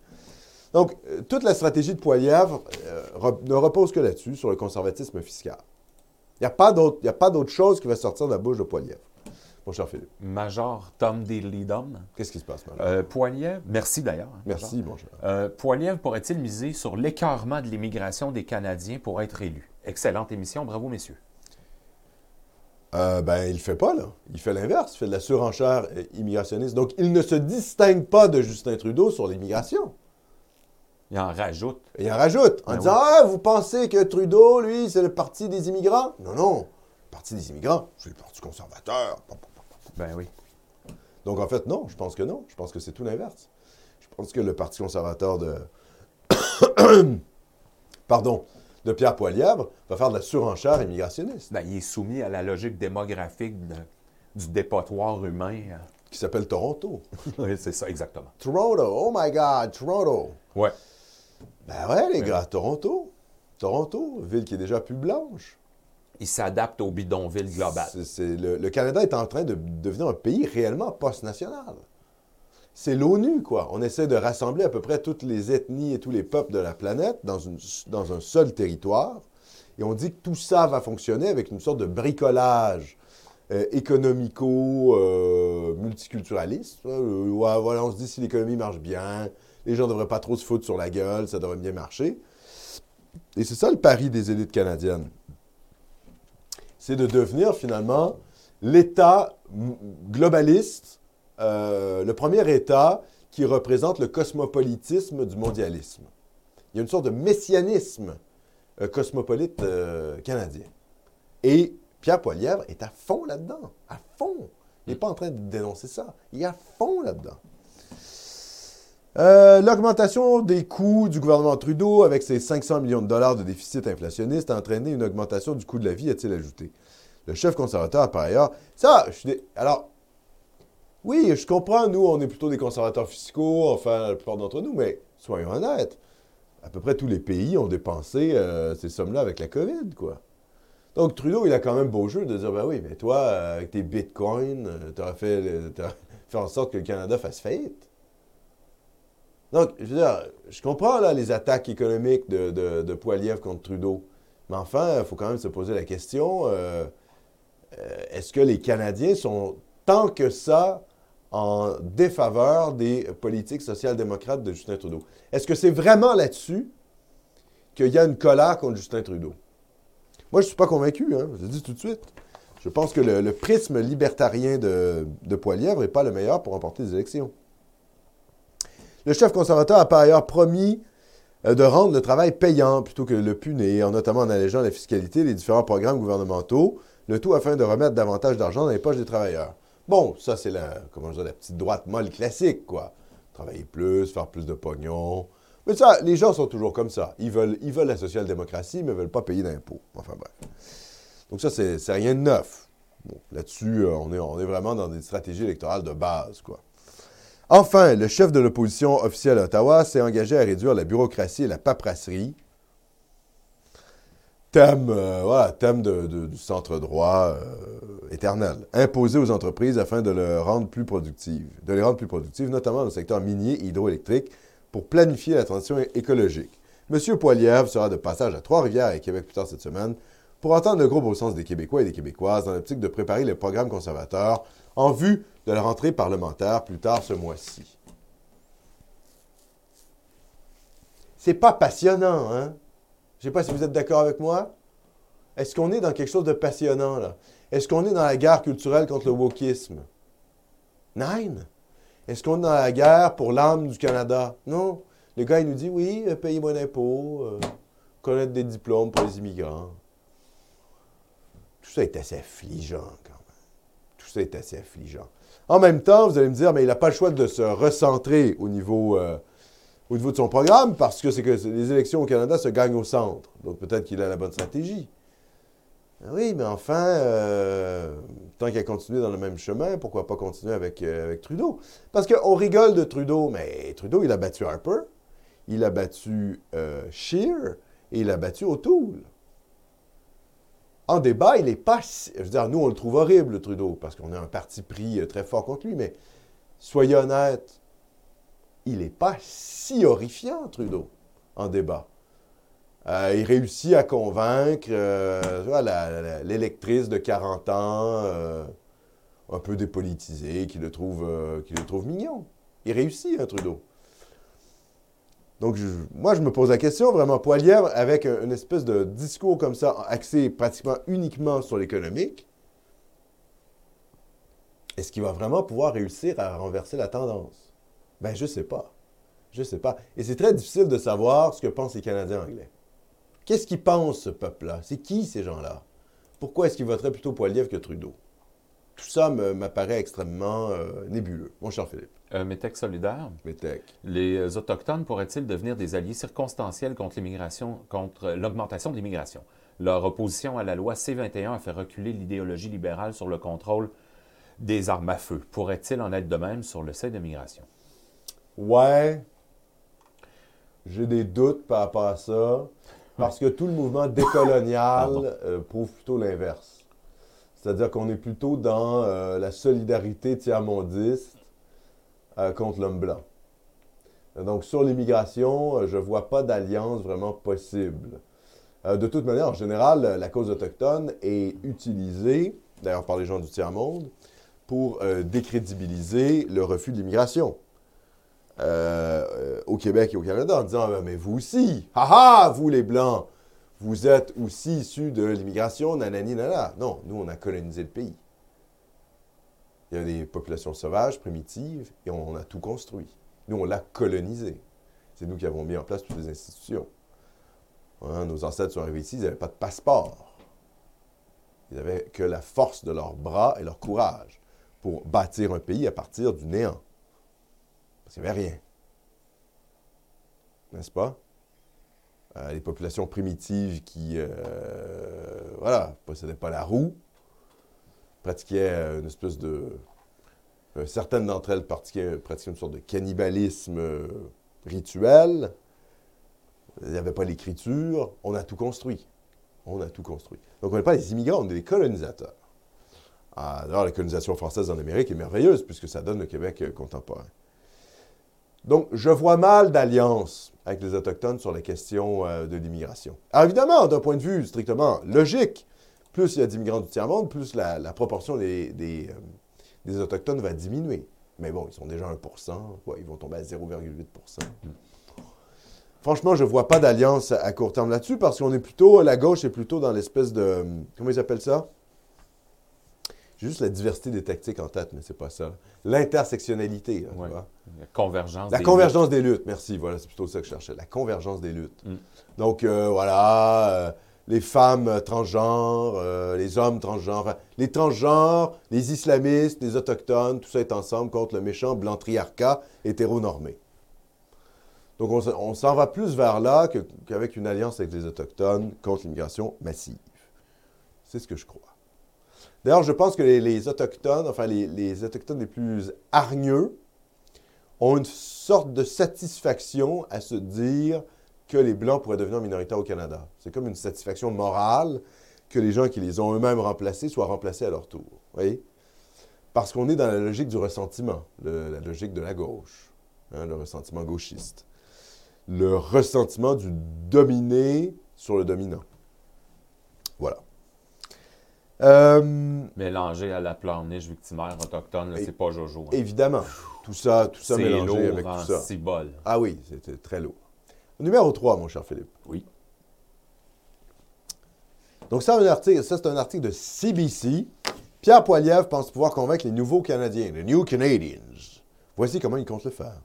Donc, euh, toute la stratégie de Poilièvre euh, ne repose que là-dessus, sur le conservatisme fiscal. Il n'y a pas d'autre chose qui va sortir de la bouche de Poilièvre. Mon cher Philippe, Major Tom Dilly-Dom. qu'est-ce qui se passe maintenant? Euh, merci d'ailleurs. hein, Major. Merci, mon cher. Euh, pourrait-il miser sur l'écartement de l'immigration des Canadiens pour être élu? Excellente émission, bravo messieurs. Euh, ben, il le fait pas, là. Il fait l'inverse. Il fait de la surenchère immigrationniste. Donc, il ne se distingue pas de Justin Trudeau sur l'immigration. Il en rajoute. Il en rajoute en Ben disant Ah, vous pensez que Trudeau, lui, c'est le parti des immigrants? Non, non. Le parti des immigrants, c'est le parti conservateur. Ben oui. Donc, en fait, non, je pense que non. Je pense que c'est tout l'inverse. Je pense que le Parti conservateur de. [COUGHS] Pardon, de Pierre Poilièvre va faire de la surenchère immigrationniste, Ben, il est soumis à la logique démographique de- du dépotoir humain. qui s'appelle Toronto. [LAUGHS] oui, c'est ça, exactement. Toronto, oh my God, Toronto. Ouais. Ben ouais, les gars, Toronto. Toronto, ville qui est déjà plus blanche. Il s'adapte au bidonville global. Le Canada est en train de devenir un pays réellement post-national. C'est l'ONU, quoi. On essaie de rassembler à peu près toutes les ethnies et tous les peuples de la planète dans, une- dans un seul territoire. Et on dit que tout ça va fonctionner avec une sorte de bricolage euh, économico-multiculturaliste. Euh, ouais, voilà, on se dit si l'économie marche bien, les gens ne devraient pas trop se foutre sur la gueule, ça devrait bien marcher. Et c'est ça le pari des élites canadiennes. C'est de devenir finalement l'État globaliste, euh, le premier État qui représente le cosmopolitisme du mondialisme. Il y a une sorte de messianisme euh, cosmopolite euh, canadien. Et Pierre Poilièvre est à fond là-dedans. À fond. Il n'est pas en train de dénoncer ça. Il est à fond là-dedans. Euh, L'augmentation des coûts du gouvernement Trudeau avec ses 500 millions de dollars de déficit inflationniste a entraîné une augmentation du coût de la vie, a-t-il ajouté. Le chef conservateur, par ailleurs, ça, je suis alors, oui, je comprends, nous, on est plutôt des conservateurs fiscaux, enfin, la plupart d'entre nous, mais soyons honnêtes, à peu près tous les pays ont dépensé euh, ces sommes-là avec la COVID, quoi. Donc, Trudeau, il a quand même beau jeu de dire, ben oui, mais toi, euh, avec tes bitcoins, tu as fait, [LAUGHS] fait en sorte que le Canada fasse faillite. Donc, je veux dire, je comprends les attaques économiques de, de, contre Trudeau. Mais enfin, il faut quand même se poser la question euh, euh, est-ce que les Canadiens sont tant que ça en défaveur des politiques social-démocrates de Justin Trudeau? Est-ce que c'est vraiment là-dessus qu'il y a une colère contre Justin Trudeau? Moi, je ne suis pas convaincu, hein, je le dis tout de suite. Je pense que le, prisme libertarien de, de Poilievre n'est pas le meilleur pour remporter les élections. Le chef conservateur a par ailleurs promis euh, de rendre le travail payant plutôt que le punir, notamment en allégeant la fiscalité les différents programmes gouvernementaux, le tout afin de remettre davantage d'argent dans les poches des travailleurs. Bon, ça c'est la, comment je dis, la petite droite molle classique, quoi. Travailler plus, faire plus de pognon. Mais ça, les gens sont toujours comme ça. Ils veulent, la social-démocratie, mais ne veulent pas payer d'impôts. Enfin bref. Donc ça, c'est c'est rien de neuf. Bon, Là-dessus, euh, on est, on est vraiment dans des stratégies électorales de base, quoi. Enfin, le chef de l'opposition officielle à Ottawa s'est engagé à réduire la bureaucratie et la paperasserie. Thème, euh, thème du centre droit euh, éternel. Imposé aux entreprises afin de, rendre plus productives, de les rendre plus productives, notamment dans le secteur minier et hydroélectrique, pour planifier la transition écologique. M. Poilievre sera de passage à Trois-Rivières et Québec plus tard cette semaine pour entendre le gros beau sens des Québécois et des Québécoises dans l'optique de préparer le programme conservateur en vue de la rentrée parlementaire plus tard ce mois-ci. C'est pas passionnant, hein? Je ne sais pas si vous êtes d'accord avec moi. Est-ce qu'on est dans quelque chose de passionnant, là? Est-ce qu'on est dans la guerre culturelle contre le wokisme? Nine. Est-ce qu'on est dans la guerre pour l'âme du Canada? Non. Le gars, il nous dit, oui, euh, payer moins d'impôts, euh, connaître des diplômes pour les immigrants. Tout ça est assez affligeant, quand ça est assez affligeant. En même temps, vous allez me dire, mais il n'a pas le choix de se recentrer au niveau, euh, au niveau de son programme parce que c'est que les élections au Canada se gagnent au centre. Donc peut-être qu'il a la bonne stratégie. Ah oui, mais enfin, euh, tant qu'il a continué dans le même chemin, pourquoi pas continuer avec, euh, Trudeau? Parce qu'on rigole de Trudeau, mais Trudeau, il a battu Harper, il a battu euh, Scheer et il a battu O'Toole. En débat, il n'est pas. Je veux dire, nous, on le trouve horrible, Trudeau, parce qu'on a un parti pris euh, très fort contre lui, mais soyez honnête, il n'est pas si horrifiant, Trudeau, en débat. Euh, il réussit à convaincre euh, l'électrice de 40 ans, un peu dépolitisée, qui le, trouve, qui le trouve mignon. Il réussit, hein, Trudeau. Donc, moi, je me pose la question, vraiment, Poilievre, avec un- une espèce de discours comme ça, axé pratiquement uniquement sur l'économique, est-ce qu'il va vraiment pouvoir réussir à renverser la tendance? Ben, je sais pas. Je sais pas. Et c'est très difficile de savoir ce que pensent les Canadiens anglais. Qu'est-ce qu'ils pensent, ce peuple-là? C'est qui, ces gens-là? Pourquoi est-ce qu'ils voteraient plutôt Poilievre que Trudeau? Tout ça m'apparaît extrêmement euh, nébuleux. Mon cher Philippe, Euh, Métec solidaire. Métec. Les Autochtones pourraient-ils devenir des alliés circonstanciels contre l'immigration, contre l'augmentation de l'immigration? Leur opposition à la loi C-21 a fait reculer l'idéologie libérale sur le contrôle des armes à feu. Pourrait-il en être de même sur le seuil de migration? Ouais. J'ai des doutes par rapport à ça. Parce que tout le mouvement décolonial euh, prouve plutôt l'inverse. C'est-à-dire qu'on est plutôt dans euh, la solidarité tiers-mondiste euh, contre l'homme blanc. Donc, sur l'immigration, euh, je ne vois pas d'alliance vraiment possible. De toute manière, en général, la cause autochtone est utilisée, d'ailleurs par les gens du tiers-monde, pour décrédibiliser le refus de l'immigration. Au Québec et au Canada en disant Ah, Mais vous aussi, haha, vous les Blancs, vous êtes aussi issus de l'immigration, nanani, nanana. Non, nous, on a colonisé le pays. Il y a des populations sauvages, primitives, et on a tout construit. Nous, on l'a colonisé. C'est nous qui avons mis en place toutes les institutions. Hein, nos ancêtres sont arrivés ici, ils n'avaient pas de passeport. Ils n'avaient que la force de leurs bras et leur courage pour bâtir un pays à partir du néant. Parce qu'il n'y avait rien. N'est-ce pas? Euh, les populations primitives qui, euh, voilà, possédaient pas la roue, pratiquaient euh, une espèce de... certaines d'entre elles pratiquaient, pratiquaient une sorte de cannibalisme rituel. Il n'y avait pas l'écriture. On a tout construit. On a tout construit. Donc, on n'est pas des immigrants, on est des colonisateurs. Ah, D'ailleurs, la colonisation française en Amérique est merveilleuse puisque ça donne le Québec contemporain. Donc, je vois mal d'alliance avec les Autochtones sur la question euh, de l'immigration. Alors, évidemment, d'un point de vue strictement logique, plus il y a d'immigrants du tiers-monde, plus la, proportion euh, des Autochtones va diminuer. Mais bon, ils sont déjà 1 ouais, ils vont tomber à 0,8% Franchement, je ne vois pas d'alliance à, court terme là-dessus parce qu'on est plutôt, la gauche est plutôt dans l'espèce de. Comment ils appellent ça? Juste la diversité des tactiques en tête, mais c'est pas ça. L'intersectionnalité. Ouais. vois. La convergence. La des convergence des luttes, merci, voilà, c'est plutôt ça que je cherchais. La convergence des luttes. Mm. Donc, euh, voilà, euh, les femmes euh, transgenres, euh, les hommes transgenres, enfin, les transgenres, les islamistes, les autochtones, tout ça est ensemble contre le méchant blanc-triarcat hétéronormé. Donc, on, s'en va plus vers là qu'avec une alliance avec les autochtones contre l'immigration massive. C'est ce que je crois. D'ailleurs, je pense que les, autochtones, enfin, les, autochtones les plus hargneux, ont une sorte de satisfaction à se dire que les Blancs pourraient devenir minoritaires au Canada. C'est comme une satisfaction morale que les gens qui les ont eux-mêmes remplacés soient remplacés à leur tour. Voyez? Parce qu'on est dans la logique du ressentiment, la logique de la gauche, hein, le ressentiment gauchiste. Le ressentiment du dominé sur le dominant. Euh, Mélangé à la pleurniche victimaire autochtone, c'est pas Jojo. hein. évidemment, tout ça, tout ça C'est mélangé lourd avec en tout ça. Ah oui, c'était très lourd. Numéro 3, mon cher Philippe. Oui. Donc, ça, un article, ça c'est un article de CBC. Pierre Poilievre pense pouvoir convaincre les nouveaux Canadiens, les New Canadians. Voici comment il compte le faire.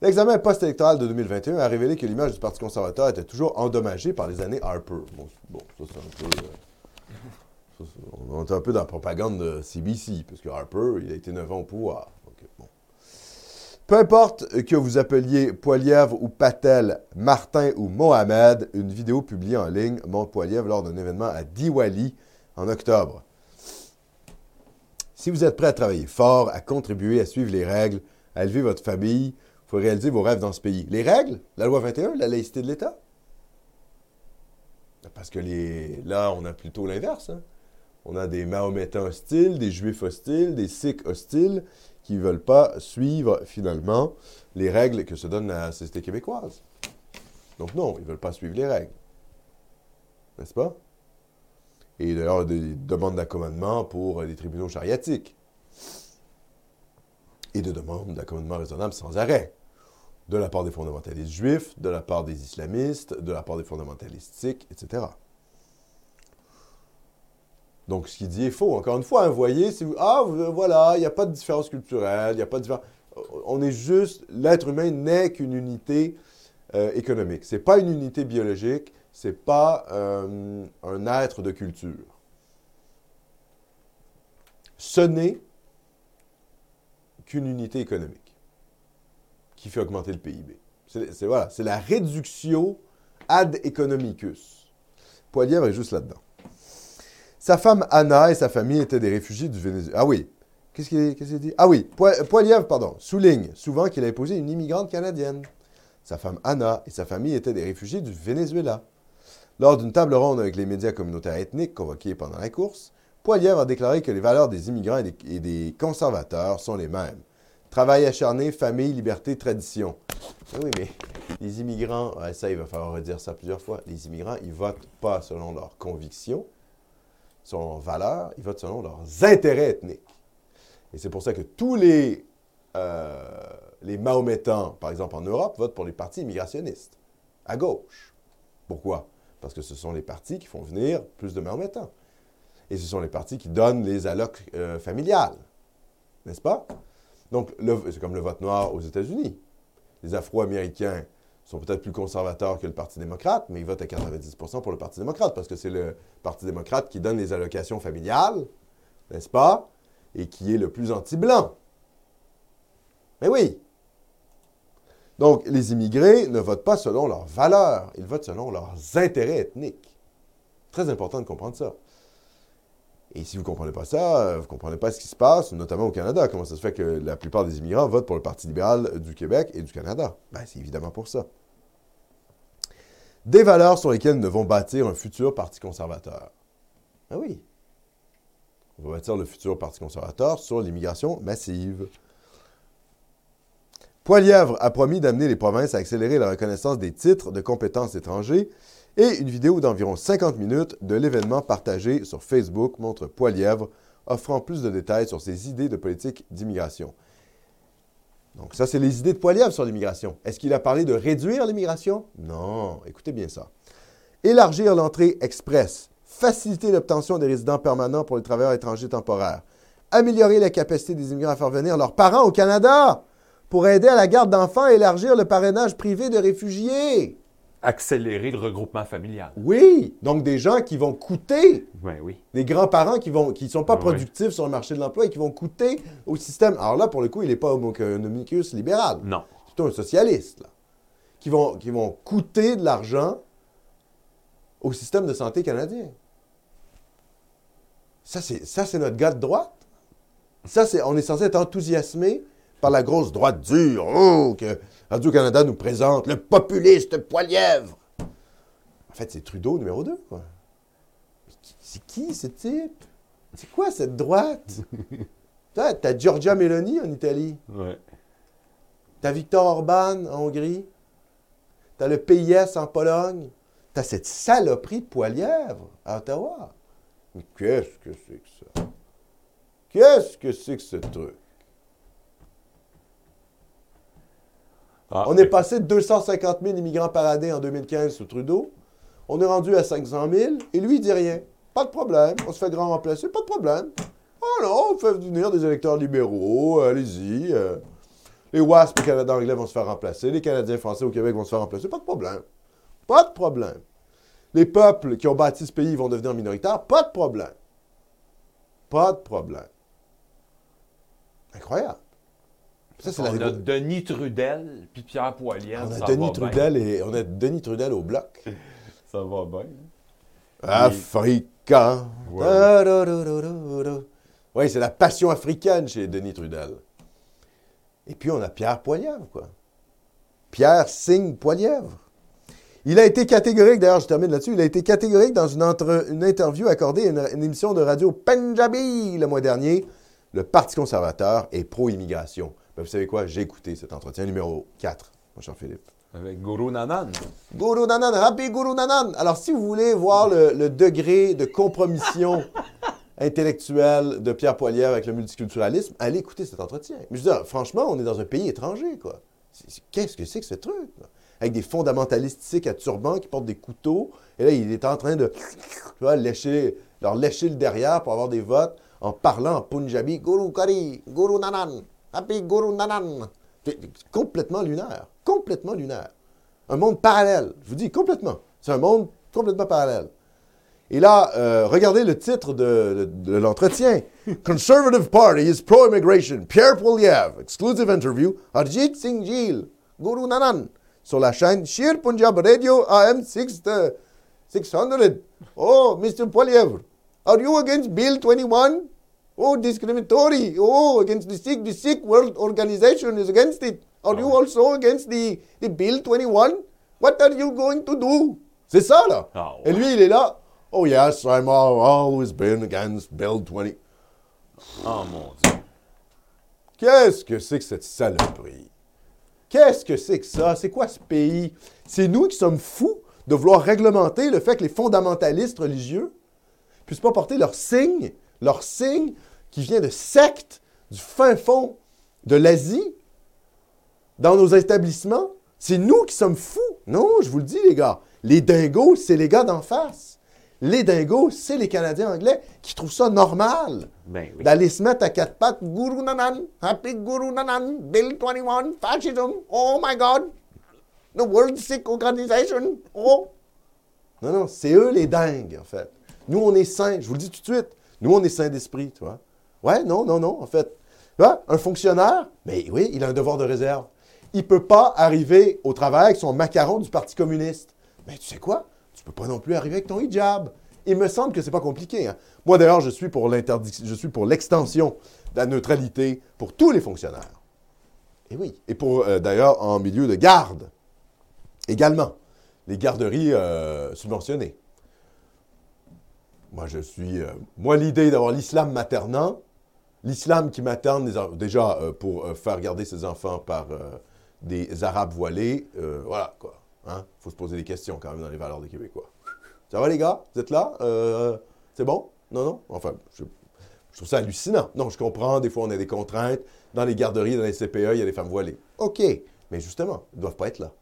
L'examen post-électoral de 2021 a révélé que l'image du Parti conservateur était toujours endommagée par les années Harper. Bon, bon ça c'est un peu... euh, on est un peu dans la propagande de CBC, parce que Harper, il a été 9 ans au pouvoir. Peu importe que vous appeliez Poilievre ou Patel, Martin ou Mohamed, une vidéo publiée en ligne montre Poilievre lors d'un événement à Diwali en octobre. Si vous êtes prêt à travailler fort, à contribuer, à suivre les règles, à élever votre famille, il faut réaliser vos rêves dans ce pays. Les règles? La loi 21, la laïcité de l'État? Parce que là, on a plutôt l'inverse. hein. On a des Mahométans hostiles, des Juifs hostiles, des Sikhs hostiles qui ne veulent pas suivre finalement les règles que se donne la société québécoise. Donc non, ils ne veulent pas suivre les règles. N'est-ce pas? Et d'ailleurs, des demandes d'accommodement pour les tribunaux chariatiques. Et de demandes d'accommodement raisonnable sans arrêt. De la part des fondamentalistes juifs, de la part des islamistes, de la part des fondamentalistes sikhs, etc. Donc, ce qu'il dit est faux. Encore une fois, hein, voyez, ah, voilà, il n'y a pas de différence culturelle, il n'y a pas de différence. On est juste, l'être humain n'est qu'une unité euh, économique. Ce n'est pas une unité biologique, ce n'est pas euh, un être de culture. Ce n'est qu'une unité économique qui fait augmenter le PIB. C'est voilà, la réduction ad economicus. Poilievre est juste là-dedans. Sa femme Anna et sa famille étaient des réfugiés du Venezuela. Ah oui. Qu'est-ce qu'il dit? Ah oui, Poi- Poilievre, pardon, souligne souvent qu'il a épousé une immigrante canadienne. Sa femme Anna et sa famille étaient des réfugiés du Venezuela. Lors d'une table ronde avec les médias communautaires ethniques convoqués pendant la course, Poilievre a déclaré que les valeurs des immigrants et des, conservateurs sont les mêmes. Travail acharné, famille, liberté, tradition. Ah Oui, mais les immigrants, ouais, ça, il va falloir redire ça plusieurs fois. Les immigrants, ils votent pas selon leurs convictions, selon leurs valeurs, ils votent selon leurs intérêts ethniques. Et c'est pour ça que tous les, euh, les Mahométans, par exemple en Europe, votent pour les partis immigrationnistes, à gauche. Pourquoi? Parce que ce sont les partis qui font venir plus de Mahométans. Et ce sont les partis qui donnent les allocs euh, familiales. N'est-ce pas? Donc, c'est comme le vote noir aux États-Unis. Les Afro-Américains sont peut-être plus conservateurs que le Parti démocrate, mais ils votent à 90% pour le Parti démocrate, parce que c'est le Parti démocrate qui donne les allocations familiales, n'est-ce pas? Et qui est le plus anti-blanc. Mais oui! Donc, les immigrés ne votent pas selon leurs valeurs, ils votent selon leurs intérêts ethniques. Très important de comprendre ça. Et si vous ne comprenez pas ça, euh, vous ne comprenez pas ce qui se passe, notamment au Canada. Comment ça se fait que la plupart des immigrants votent pour le Parti libéral du Québec et du Canada? Ben, c'est évidemment pour ça. Des valeurs sur lesquelles nous devons bâtir un futur Parti conservateur. Ah oui. On va bâtir le futur Parti conservateur sur l'immigration massive. Poilièvre a promis d'amener les provinces à accélérer la reconnaissance des titres de compétences étrangers et une vidéo d'environ 50 minutes de l'événement partagé sur Facebook montre Poilièvre offrant plus de détails sur ses idées de politique d'immigration. Donc ça, c'est les idées de Poilièvre sur l'immigration. Est-ce qu'il a parlé de réduire l'immigration? Non, écoutez bien ça. Élargir l'entrée express, faciliter l'obtention des résidents permanents pour les travailleurs étrangers temporaires, améliorer la capacité des immigrants à faire venir leurs parents au Canada pour aider à la garde d'enfants élargir le parrainage privé de réfugiés. Accélérer le regroupement familial. Oui, donc des gens qui vont coûter, Oui, oui. des grands-parents qui ne qui sont pas productifs sur le marché de l'emploi et qui vont coûter au système. Alors là, pour le coup, il n'est pas homonomicus libéral. Non. C'est plutôt un socialiste, là. Qui vont, qui vont coûter de l'argent au système de santé canadien. Ça, c'est, ça, c'est notre gars de droite. Ça, c'est, on est censé être enthousiasmé par la grosse droite dure. Oh, que Radio-Canada nous présente le populiste Poilièvre. En fait, c'est Trudeau numéro 2, quoi. C'est qui, ce type? C'est quoi, cette droite? [LAUGHS] T'as, t'as Giorgia Meloni en Italie. Ouais. T'as Victor Orban en Hongrie. T'as le PIS en Pologne. T'as cette saloperie de Poilièvre à Ottawa. Mais qu'est-ce que c'est que ça? Qu'est-ce que c'est que ce truc? Ah, On est passé de 250 000 immigrants par année en 2015 sous Trudeau. On est rendu à 500 000 et lui, il dit rien. Pas de problème. On se fait grand remplacer. Pas de problème. Oh non, on fait venir des électeurs libéraux. Allez-y. euh. Les WASP au Canada anglais vont se faire remplacer. Les Canadiens français au Québec vont se faire remplacer. Pas de problème. Pas de problème. Les peuples qui ont bâti ce pays vont devenir minoritaires. Pas de problème. Pas de problème. Incroyable. Ça, c'est la On a Denis Trudel puis Pierre Poilievre. On ça a Denis va Trudel et on a Denis Trudel au bloc. [LAUGHS] Ça va bien. Africain. Ouais. Oui, c'est la passion africaine chez Denis Trudel. Et puis on a Pierre Poilièvre, quoi. Pierre Signe Poilièvre. Il a été catégorique, d'ailleurs, je termine là-dessus, il a été catégorique dans une, entre- une interview accordée à une, une émission de radio Punjabi le mois dernier. Le Parti conservateur est pro-immigration. Ben, vous savez quoi? J'ai écouté cet entretien numéro 4, mon cher Philippe. Avec Guru Nanan. Guru Nanan, Happy Guru Nanan. Alors, si vous voulez voir le, le degré de compromission [LAUGHS] intellectuelle de Pierre Poilievre avec le multiculturalisme, allez écouter cet entretien. Mais je veux dire, franchement, on est dans un pays étranger, quoi. Qu'est-ce que c'est que ce truc, là? Avec des fondamentalistes sikhs à turban qui portent des couteaux, et là, il est en train de tu vois, lécher, leur lécher le derrière pour avoir des votes en parlant en punjabi. Guru Kari, Guru Nanan, Happy Guru Nanan. Complètement lunaire. Complètement lunaire. Un monde parallèle. Je vous dis complètement. C'est un monde complètement parallèle. Et là, euh, regardez le titre de, de- de l'entretien. [LAUGHS] Conservative Party is pro-immigration. Pierre Poilievre. Exclusive interview. Arjit Singh Gill. Guru Nanan. Sur la chaîne Shir Punjab Radio AM 6, euh, 600. Oh, Mr. Poilievre. Are you against Bill 21? Oh, discriminatory. Oh, against the Sikh. The Sikh World Organization is against it. Are you also against the, the Bill 21? What are you going to do? C'est ça, là. Ah, Et lui, il est là. Oh, yes, I'm al- always been against Bill 20. Oh mon Dieu. Qu'est-ce que c'est que cette saloperie? Qu'est-ce que c'est que ça? C'est quoi ce pays? C'est nous qui sommes fous de vouloir réglementer le fait que les fondamentalistes religieux puissent pas porter leur signe, leur signe qui vient de sectes du fin fond de l'Asie dans nos établissements. C'est nous qui sommes fous. Non, je vous le dis, les gars. Les dingos, c'est les gars d'en face. Les dingos, c'est les Canadiens anglais qui trouvent ça normal Ben oui. d'aller se mettre à quatre pattes. Guru Nanan, Happy Guru Nanan, Bill 21, fascism, oh my God, the World Sikh Organization, oh. Non, non, c'est eux les dingues, en fait. Nous, on est saints, je vous le dis tout de suite. Nous, on est saints d'esprit, tu vois. Ouais, non, non, non, en fait. Un fonctionnaire, mais oui, il a un devoir de réserve. Il ne peut pas arriver au travail avec son macaron du Parti communiste. Mais tu sais quoi? Tu peux pas non plus arriver avec ton hijab. Il me semble que c'est pas compliqué. hein. Moi, d'ailleurs, je suis pour je suis pour l'extension de la neutralité pour tous les fonctionnaires. Et oui. Et pour, euh, d'ailleurs, en milieu de garde. Également. Les garderies euh, subventionnées. Moi, je suis. euh, moi, l'idée d'avoir l'islam maternant, l'islam qui materne déjà euh, pour euh, faire garder ses enfants par euh, des Arabes voilés, voilà quoi. Il faut se poser des questions quand même dans les valeurs des Québécois. Ça va les gars? Vous êtes là? C'est bon? Non, non? Enfin, je, trouve ça hallucinant. Non, je comprends, des fois on a des contraintes. Dans les garderies, dans les CPE, il y a des femmes voilées. OK, mais justement, ils ne doivent pas être là.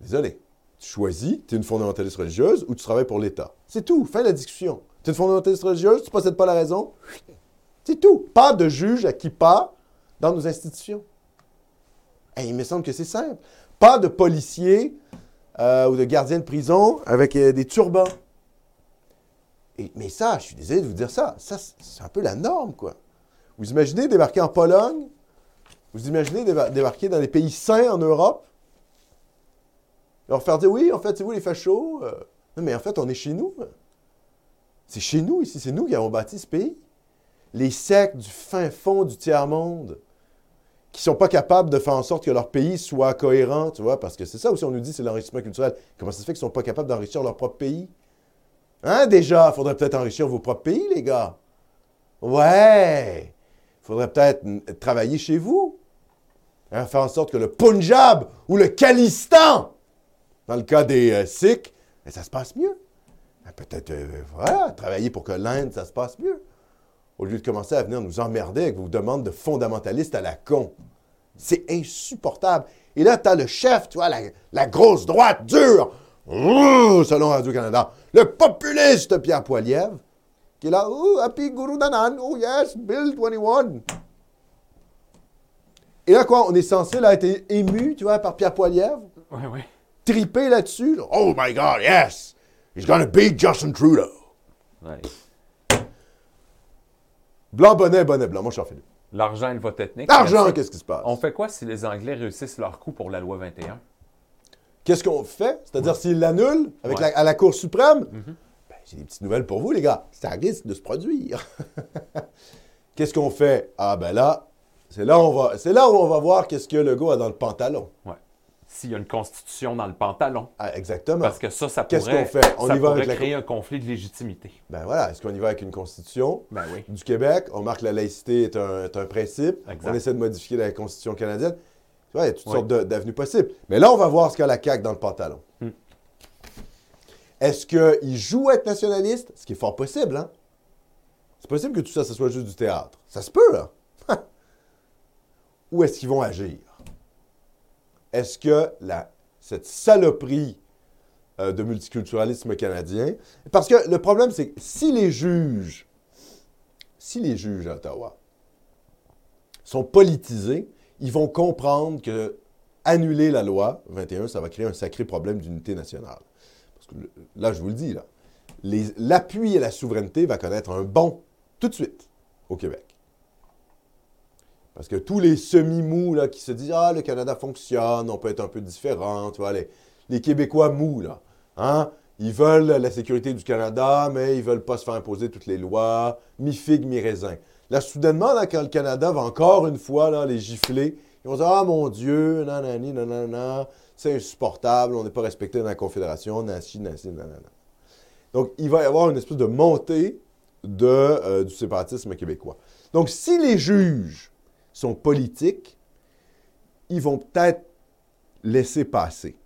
Désolé. Tu choisis, tu es une fondamentaliste religieuse ou tu travailles pour l'État? C'est tout, de la discussion. Tu es une fondamentaliste religieuse, tu ne possèdes pas la raison? C'est tout. Pas de juge à qui pas dans nos institutions. Hey, il me semble que c'est simple. Pas de policiers euh, ou de gardiens de prison avec euh, des turbans. Et- mais ça, je suis désolé de vous dire ça, ça, c'est- un peu la norme, quoi. Vous imaginez débarquer en Pologne? Vous imaginez déba- débarquer dans les pays sains en Europe? Leur faire dire, oui, en fait, c'est vous les fachos. euh. Non, mais en fait, on est chez nous. C'est chez nous ici, c'est nous qui avons bâti ce pays. Les sectes du fin fond du tiers-monde qui sont pas capables de faire en sorte que leur pays soit cohérent, tu vois, parce que c'est ça aussi, on nous dit, c'est l'enrichissement culturel. Comment ça se fait qu'ils sont pas capables d'enrichir leur propre pays? Hein, déjà? Il faudrait peut-être enrichir vos propres pays, les gars. Ouais! Il faudrait peut-être travailler chez vous. Hein, faire en sorte que le Punjab ou le Khalistan, dans le cas des euh, Sikhs, ben, ça se passe mieux. Ben, peut-être, euh, voilà, travailler pour que l'Inde, ça se passe mieux. Au lieu de commencer à venir nous emmerder avec vos demandes de fondamentalistes à la con. C'est insupportable. Et là, tu as le chef, tu vois, la, la grosse droite dure. Ouh, selon Radio-Canada, le populiste Pierre Poilievre, qui est là, oh, Happy Guru Nanan, oh yes, Bill 21. Et là, quoi, on est censé là, être ému, tu vois, par Pierre Poilievre, Oui, oui. triper là-dessus? là. Oh my God, yes, he's gonna beat Justin Trudeau. Ouais. Blanc, bonnet, bonnet, blanc. Moi, je suis deux. L'argent et le vote ethnique. Argent, Merci. qu'est-ce qui se passe? On fait quoi si les Anglais réussissent leur coup pour la loi 21? Qu'est-ce qu'on fait? C'est-à-dire s'ils l'annulent avec Ouais. la- à la Cour suprême? Mhm. Ben, j'ai des petites nouvelles pour vous, les gars. Ça risque de se produire. [LAUGHS] qu'est-ce qu'on fait? Ah ben là, c'est là, où on va, c'est là où on va voir qu'est-ce que le gars a dans le pantalon. Ouais. S'il y a une constitution dans le pantalon. Ah, exactement. Parce que ça, ça pourrait, qu'on fait? On ça y va pourrait avec la- créer un conflit de légitimité. Ben voilà, est-ce qu'on y va avec une constitution Ben oui. du Québec? On marque la laïcité est un, est un principe. Exact. On essaie de modifier la constitution canadienne. Tu vois, il y a toutes Oui. sortes d'avenues possibles. Mais là, on va voir ce qu'a la CAQ dans le pantalon. Hmm. Est-ce qu'il joue à être nationaliste? Ce qui est fort possible, hein? C'est possible que tout ça, ce soit juste du théâtre. Ça se peut, là. [LAUGHS] Ou est-ce qu'ils vont agir? Est-ce que cette saloperie euh, de multiculturalisme canadien... Parce que le problème, c'est que si les juges, si les juges à Ottawa sont politisés, ils vont comprendre que annuler la loi 21, ça va créer un sacré problème d'unité nationale. Parce que là, je vous le dis, l'appui à la souveraineté va connaître un bond tout de suite au Québec. Parce que tous les semi-mous qui se disent Ah, le Canada fonctionne, on peut être un peu différent, tu vois, les, les Québécois mous, là, hein, ils veulent la sécurité du Canada, mais ils veulent pas se faire imposer toutes les lois, mi-figue, mi-raisin. Là, soudainement, là, quand le Canada va encore une fois là, les gifler, ils vont dire Ah mon Dieu, nanani, nanana, c'est insupportable, on n'est pas respecté dans la Confédération, nanci, nanci, nanana. Donc, il va y avoir une espèce de montée de, euh, du séparatisme québécois. Donc, si les juges sont politiques, ils vont peut-être laisser passer.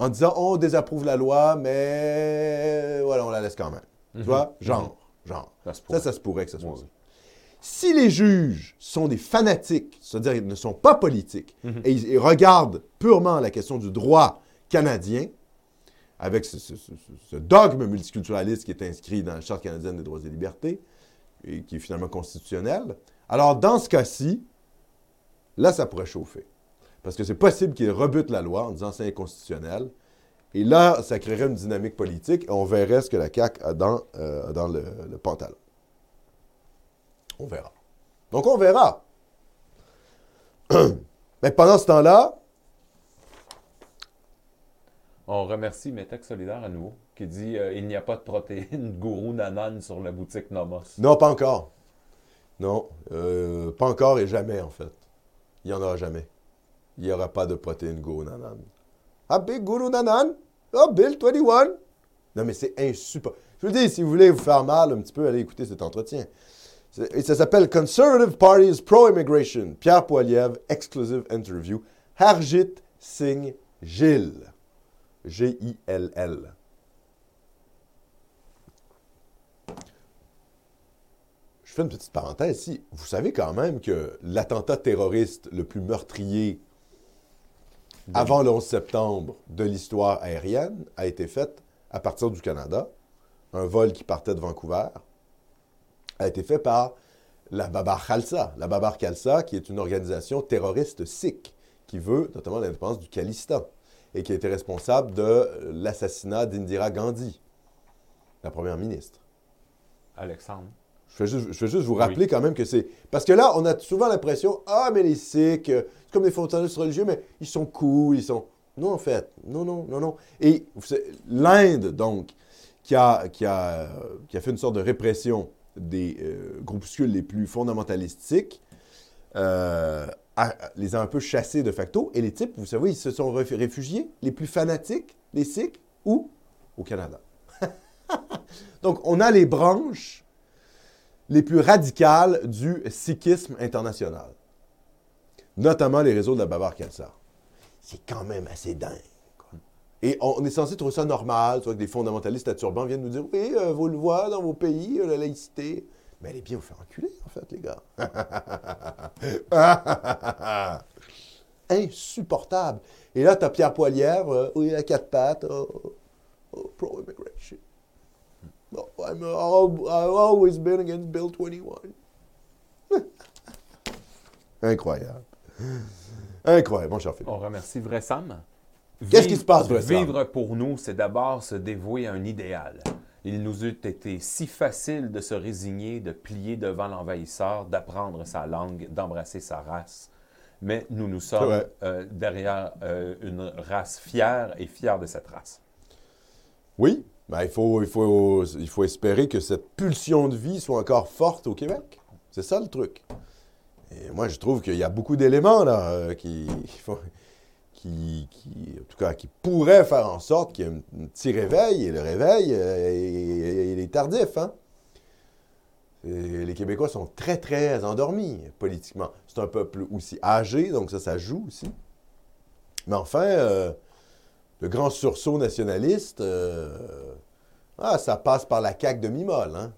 En disant, on désapprouve la loi, mais voilà, on la laisse quand même. Tu vois? Genre, genre. Ça Ça, se pourrait que ça soit ça. Si les juges sont des fanatiques, c'est-à-dire ils ne sont pas politiques, Mhm. et ils, regardent purement la question du droit canadien, avec ce, ce- ce- ce dogme multiculturaliste qui est inscrit dans la Charte canadienne des droits et libertés, et qui est finalement constitutionnel, alors dans ce cas-ci, là, ça pourrait chauffer. Parce que c'est possible qu'ils rebutent la loi en disant c'est inconstitutionnel. Et là, ça créerait une dynamique politique et on verrait ce que la CAQ a dans, euh, dans le, le pantalon. On verra. Donc, on verra. [CLEARS THROAT] Mais pendant ce temps-là, On remercie Métec Solidaire à nouveau, qui dit euh, Il n'y a pas de protéines [LAUGHS] gourou nanan sur la boutique Nomos. non, pas encore. Non, euh, pas encore et jamais, en fait. Il n'y en aura jamais. Il n'y aura pas de protéines Guru Nanan. Ah, Big Guru Nanan? Oh, Bill 21? Non, mais c'est insupportable. Je vous dis, si vous voulez vous faire mal un petit peu, allez écouter cet entretien. Et ça s'appelle Conservative Parties Pro-Immigration. Pierre Poilievre, exclusive interview. Harjit Singh Gill. G-I-L-L. Je fais une petite parenthèse ici. Vous savez quand même que l'attentat terroriste le plus meurtrier avant le 11 septembre de l'histoire aérienne a été fait à partir du Canada. Un vol qui partait de Vancouver a été fait par la Babar Khalsa. La Babar Khalsa, qui est une organisation terroriste sikh qui veut notamment l'indépendance du Khalistan et qui a été responsable de l'assassinat d'Indira Gandhi, la première ministre. Alexandre. Je vais juste, je vais juste vous Oui. rappeler quand même que c'est. Parce que là, on a souvent l'impression Ah, mais les Sikhs, euh, c'est comme des fondamentalistes religieux, mais ils sont cool, ils sont. Non, en fait. Non, non, non, non. Et l'Inde, donc, qui a, qui, a, qui a fait une sorte de répression des euh, groupuscules les plus fondamentalistes sikhs, euh, a- les a un peu chassés de facto. Et les types, vous savez, ils se sont réfugiés, les plus fanatiques, les Sikhs, où? Au Canada. [LAUGHS] donc, on a les branches les plus radicales du sikhisme international. Notamment les réseaux de la Babar Khalsa. C'est quand même assez dingue. Et on est censé trouver ça normal, vois, que des fondamentalistes à turban viennent nous dire Oui, euh, vous le voyez dans vos pays, euh, la laïcité. Mais allez bien vous faire enculer, en fait, les gars. [LAUGHS] insupportable. Et là, tu as Pierre Poilièvre, euh, oui, à quatre pattes, oh, oh, pro-immigration. I'm, uh, I've always been against Bill 21. [LAUGHS] Incroyable. Incroyable, mon cher Philippe. On remercie Vrai Sam. Qu'est-ce qui se passe, Vrai Sam? Vivre pour nous, c'est d'abord se dévouer à un idéal. Il nous eût été si facile de se résigner, de plier devant l'envahisseur, d'apprendre sa langue, d'embrasser sa race. Mais nous nous sommes euh, derrière euh, une race fière et fière de cette race. Oui, ben, il, faut, il, faut, il faut espérer que cette pulsion de vie soit encore forte au Québec. C'est ça le truc. Et moi, je trouve qu'il y a beaucoup d'éléments là euh, qui, [LAUGHS] qui en tout cas, qui pourraient faire en sorte qu'il y ait un, petit réveil. Et le réveil, euh, il, il est tardif. Hein? Les Québécois sont très, très endormis politiquement. C'est un peuple aussi âgé, donc ça, ça joue aussi. Mais enfin, euh, le grand sursaut nationaliste, euh, ah, ça passe par la CAQ de mi-molle. Hein?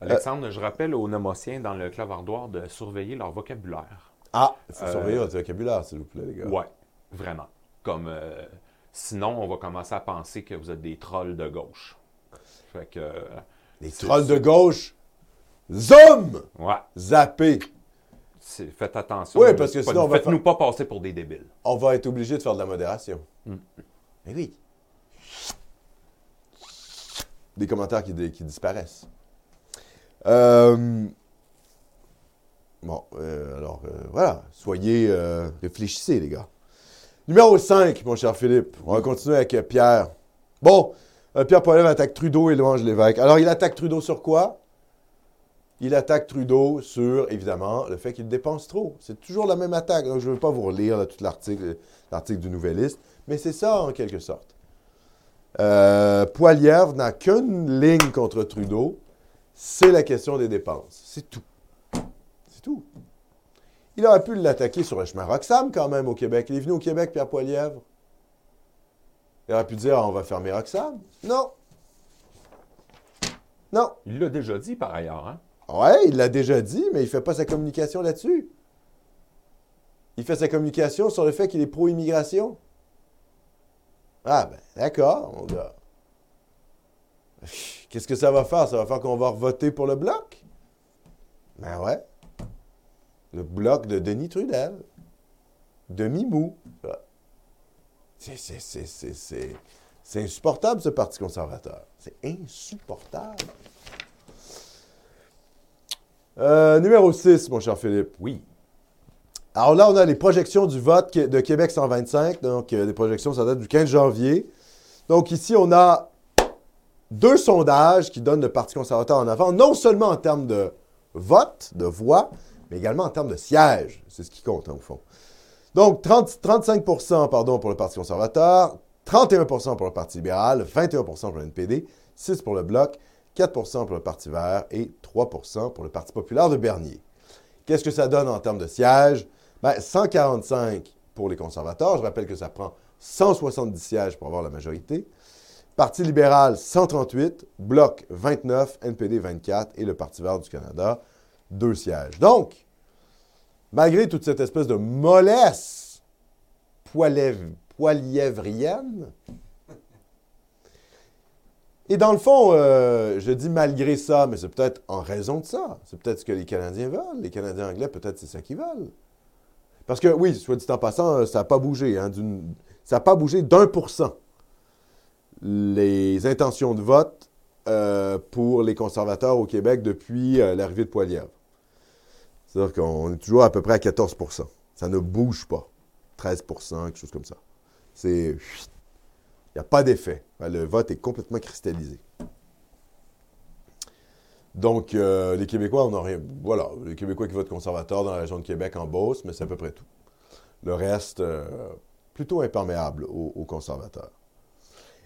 Alexandre, je rappelle aux nomotiens dans le clavardoir de surveiller leur vocabulaire. Ah, il faut Euh, surveiller votre vocabulaire, s'il vous plaît, les gars. Ouais, vraiment. Comme euh, sinon, on va commencer à penser que vous êtes des trolls de gauche. Fait que euh, Les trolls de gauche, zoom! ouais, Zappé. Faites attention. Oui, parce que sinon, on va faites-nous pas passer pour des débiles. On va être obligé de faire de la modération. Mm. Mais oui. Des commentaires qui, qui disparaissent. Euh, Bon, euh, alors euh, voilà. Soyez. réfléchissez, les gars. Numéro 5, mon cher Philippe. On va continuer avec Pierre. Bon, Pierre Poilievre attaque Trudeau et louange l'évêque. Alors, il attaque Trudeau sur quoi? Il attaque Trudeau sur, évidemment, le fait qu'il dépense trop. C'est toujours la même attaque. Donc, je ne veux pas vous relire tout l'article, l'article du Nouvelliste, mais c'est ça en quelque sorte. Euh, Poilievre n'a qu'une ligne contre Trudeau, c'est la question des dépenses. C'est tout. C'est tout. Il aurait pu l'attaquer sur le chemin Roxham quand même au Québec. Il est venu au Québec, Pierre Poilievre. Il aurait pu dire, Ah, on va fermer Roxham. Non. Non. Il l'a déjà dit par ailleurs. Hein? Ouais, il l'a déjà dit, mais il fait pas sa communication là-dessus. Il fait sa communication sur le fait qu'il est pro-immigration. Ah ben, d'accord, mon gars. Qu'est-ce que ça va faire? Ça va faire qu'on va voter pour le bloc? Ben ouais. Le bloc de Denis Trudel. C'est, c'est, c'est insupportable, ce Parti conservateur. C'est insupportable. Euh, numéro 6, mon cher Philippe. Oui. Alors là, on a les projections du vote de Québec 125. Donc, euh, les projections, ça date du 15 janvier. Donc, ici, on a deux sondages qui donnent le Parti conservateur en avant, non seulement en termes de vote, de voix, mais également en termes de sièges. C'est ce qui compte, hein, au fond. Donc, 30 35 pardon, pour le Parti conservateur, 31% pour le Parti libéral, 21% pour le NPD, 6 pour le Bloc, 4% pour le Parti vert et 3 pour le Parti populaire de Bernier. Qu'est-ce que ça donne en termes de sièges? Ben, 145 pour les conservateurs. Je rappelle que ça prend 170 sièges pour avoir la majorité. Parti libéral, 138. Bloc, 29. NPD, 24. Et le Parti vert du Canada, 2 sièges. Donc, malgré toute cette espèce de mollesse poilièvrienne, et dans le fond, euh, je dis malgré ça, mais c'est peut-être en raison de ça. C'est peut-être ce que les Canadiens veulent. Les Canadiens anglais, peut-être c'est ça qu'ils veulent. Parce que oui, soit dit en passant, euh, ça n'a pas bougé. hein, ça n'a pas bougé d'un pour cent. Les intentions de vote euh, pour les conservateurs au Québec depuis l'arrivée de Poilievre. C'est-à-dire qu'on est toujours à peu près à 14% Ça ne bouge pas. 13% quelque chose comme ça. C'est... N'y a pas d'effet. Le vote est complètement cristallisé. Donc, euh, les Québécois, on n'a rien. Voilà, les Québécois qui votent conservateur dans la région de Québec en Beauce, mais c'est à peu près tout. Le reste, euh, plutôt imperméable aux, conservateurs.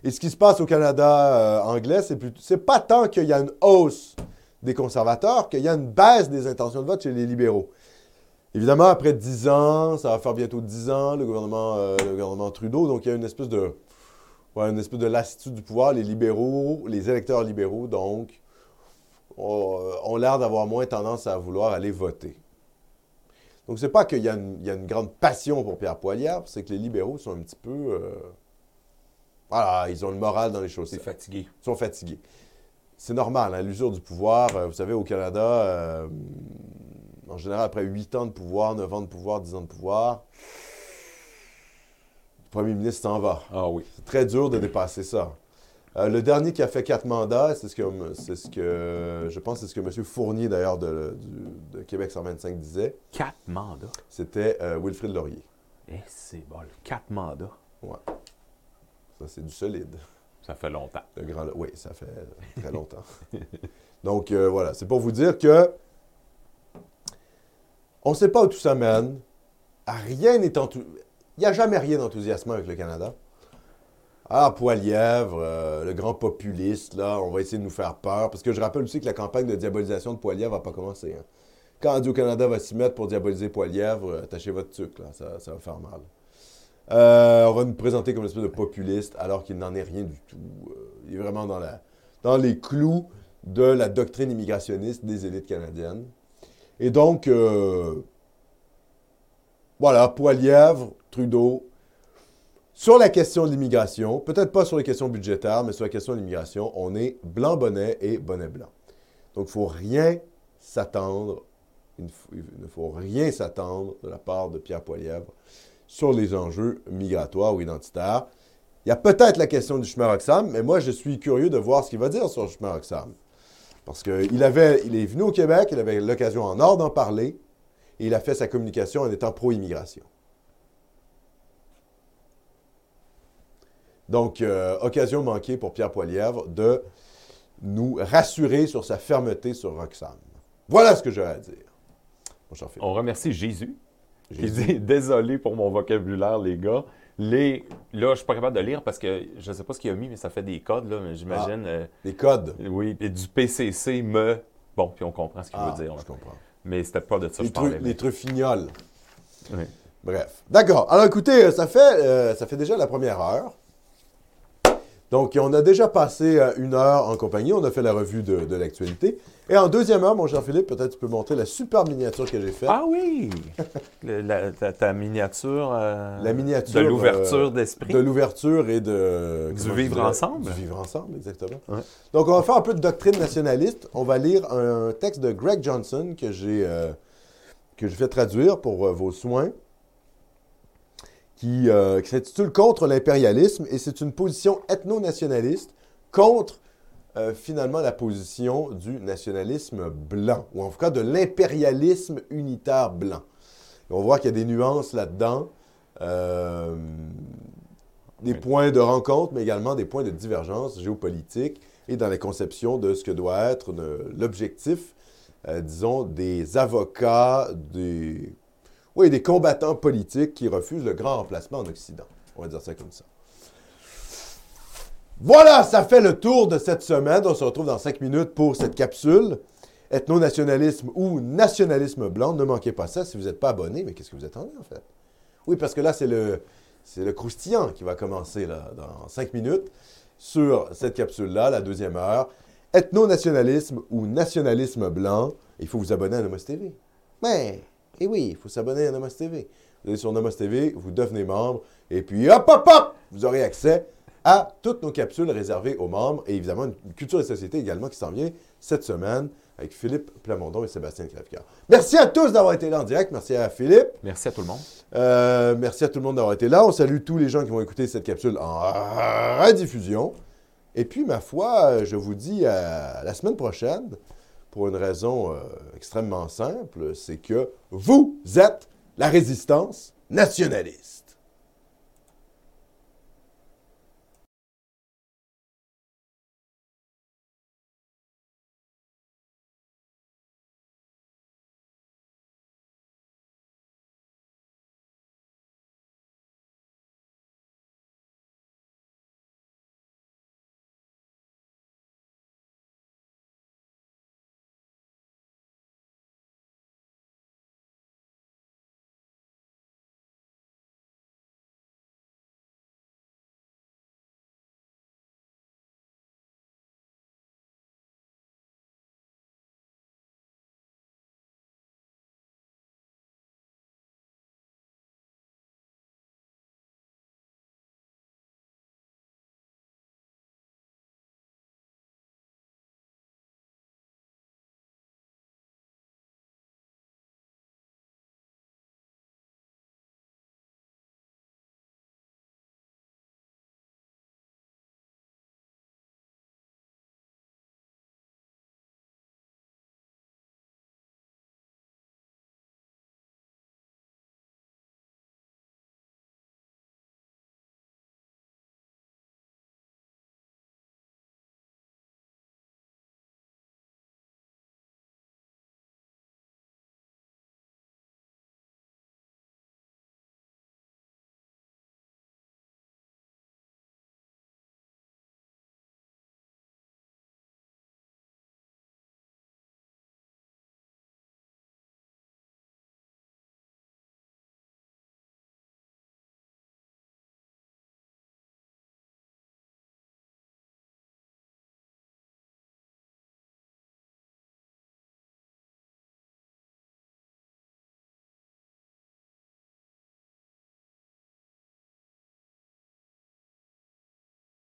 Et ce qui se passe au Canada euh, anglais, c'est plutôt, pas tant qu'il y a une hausse des conservateurs qu'il y a une baisse des intentions de vote chez les libéraux. Évidemment, après 10 ans, ça va faire bientôt 10 ans, le gouvernement, le gouvernement Trudeau, donc il y a une espèce de, une espèce de lassitude du pouvoir. Les libéraux, les électeurs libéraux, donc, ont, ont l'air d'avoir moins tendance à vouloir aller voter. Donc, c'est pas qu'il y, a une- il y a une grande passion pour Pierre Poilievre, c'est que les libéraux sont un petit peu. euh, voilà, ils ont le moral dans les choses. C'est fatigué. Ils sont fatigués. C'est normal, hein, l'usure du pouvoir. euh, vous savez, au Canada, euh, en général, après 8 ans de pouvoir, 9 ans de pouvoir, 10 ans de pouvoir, premier ministre s'en va. Ah oui. C'est très dur de dépasser ça. Euh, le dernier qui a fait quatre mandats, c'est ce que, c'est ce que je pense, c'est ce que M. Fournier, d'ailleurs, de, Québec 125 disait. Quatre mandats? C'était euh, Wilfrid Laurier. Eh, c'est bon. Quatre mandats. Ça, c'est du solide. Ça fait longtemps. Le grand, oui, ça fait très longtemps. [LAUGHS] Donc, euh, voilà, c'est pour vous dire que on ne sait pas où tout ça mène. À Rien n'est enthou- Il n'y a jamais rien d'enthousiasmant avec le Canada. Ah, Poilièvre, euh, le grand populiste, là, on va essayer de nous faire peur. Parce que je rappelle aussi que la campagne de diabolisation de Poilièvre n'a pas commencé. hein. Quand Radio-Canada va s'y mettre pour diaboliser Poilièvre, euh, attachez votre tuque, là, ça, va faire mal. Euh, on va nous présenter comme une espèce de populiste, alors qu'il n'en est rien du tout. Il est vraiment dans, les clous de la doctrine immigrationniste des élites canadiennes. Et donc, voilà, Poilièvre, Trudeau, sur la question de l'immigration, peut-être pas sur les questions budgétaires, mais sur la question de l'immigration, on est blanc-bonnet et bonnet-blanc. Donc, il ne faut rien s'attendre, il ne faut- rien s'attendre de la part de Pierre Poilièvre sur les enjeux migratoires ou identitaires. Il y a peut-être la question du chemin Roxham, mais moi, je suis curieux de voir ce qu'il va dire sur le chemin Roxham. Parce qu'il il est venu au Québec, il avait l'occasion en or d'en parler, et il a fait sa communication en étant pro-immigration. Donc, euh, occasion manquée pour Pierre Poilièvre de nous rassurer sur sa fermeté sur Roxham. Voilà ce que j'aurais à dire. On remercie Jésus, qui Jésus. dit Désolé pour mon vocabulaire, les gars. Les... Là, je suis pas capable de lire parce que je sais pas ce qu'il a mis, mais ça fait des codes, là, mais j'imagine. euh, Les codes. oui, et du PCC, me. Bon, puis on comprend ce qu'il Ah, veut dire. là. je comprends. Mais c'était pas de ça que je parlais. les truffignoles. Oui. Bref. D'accord. Alors écoutez, euh, ça fait, euh, ça fait déjà la première heure. Donc, on a déjà passé euh, une heure en compagnie. On a fait la revue de, de l'actualité. Et en deuxième heure, mon cher Philippe, peut-être tu peux montrer la super miniature que j'ai faite. Ah oui! [LAUGHS] Le- la- ta, ta miniature. euh, La miniature, De l'ouverture euh, d'esprit. de l'ouverture et de... Du vivre dirais? ensemble. Du vivre ensemble, exactement. Ouais. Donc, on va faire un peu de doctrine nationaliste. On va lire un texte de Greg Johnson que j'ai euh, vais traduire pour vos soins, qui, euh, qui s'intitule Contre l'impérialisme, et c'est une position ethno-nationaliste contre, euh, finalement, la position du nationalisme blanc, ou en tout cas de l'impérialisme unitaire blanc. Et on voit qu'il y a des nuances là-dedans, euh, des points de rencontre, mais également des points de divergence géopolitique et dans la conception de ce que doit être l'objectif, euh, disons, des avocats, des, oui, des combattants politiques qui refusent le grand remplacement en Occident. On va dire ça comme ça. Voilà, ça fait le tour de cette semaine. On se retrouve dans cinq minutes pour cette capsule. Ethno-nationalisme ou nationalisme blanc. Ne manquez pas ça si vous n'êtes pas abonné. Mais qu'est-ce que vous attendez en fait? Oui, parce que là, c'est le, c'est le croustillant qui va commencer là, dans cinq minutes sur cette capsule-là, la deuxième heure. Ethno-nationalisme ou nationalisme blanc. Il faut vous abonner à Nomos TV. Mais, et oui, il faut s'abonner à Nomos TV. Vous allez sur Nomos TV, vous devenez membre, et puis hop, hop, hop, vous aurez accès à toutes nos capsules réservées aux membres, et évidemment une culture et société également qui s'en vient cette semaine avec Philippe Plamondon et Sébastien Crèvecoeur. Merci à tous d'avoir été là en direct. Merci à Philippe. Merci à tout le monde. Euh, merci à tout le monde d'avoir été là. On salue tous les gens qui vont écouter cette capsule en rediffusion. Et puis, ma foi, je vous dis à la semaine prochaine pour une raison euh, extrêmement simple, c'est que vous êtes la résistance nationaliste.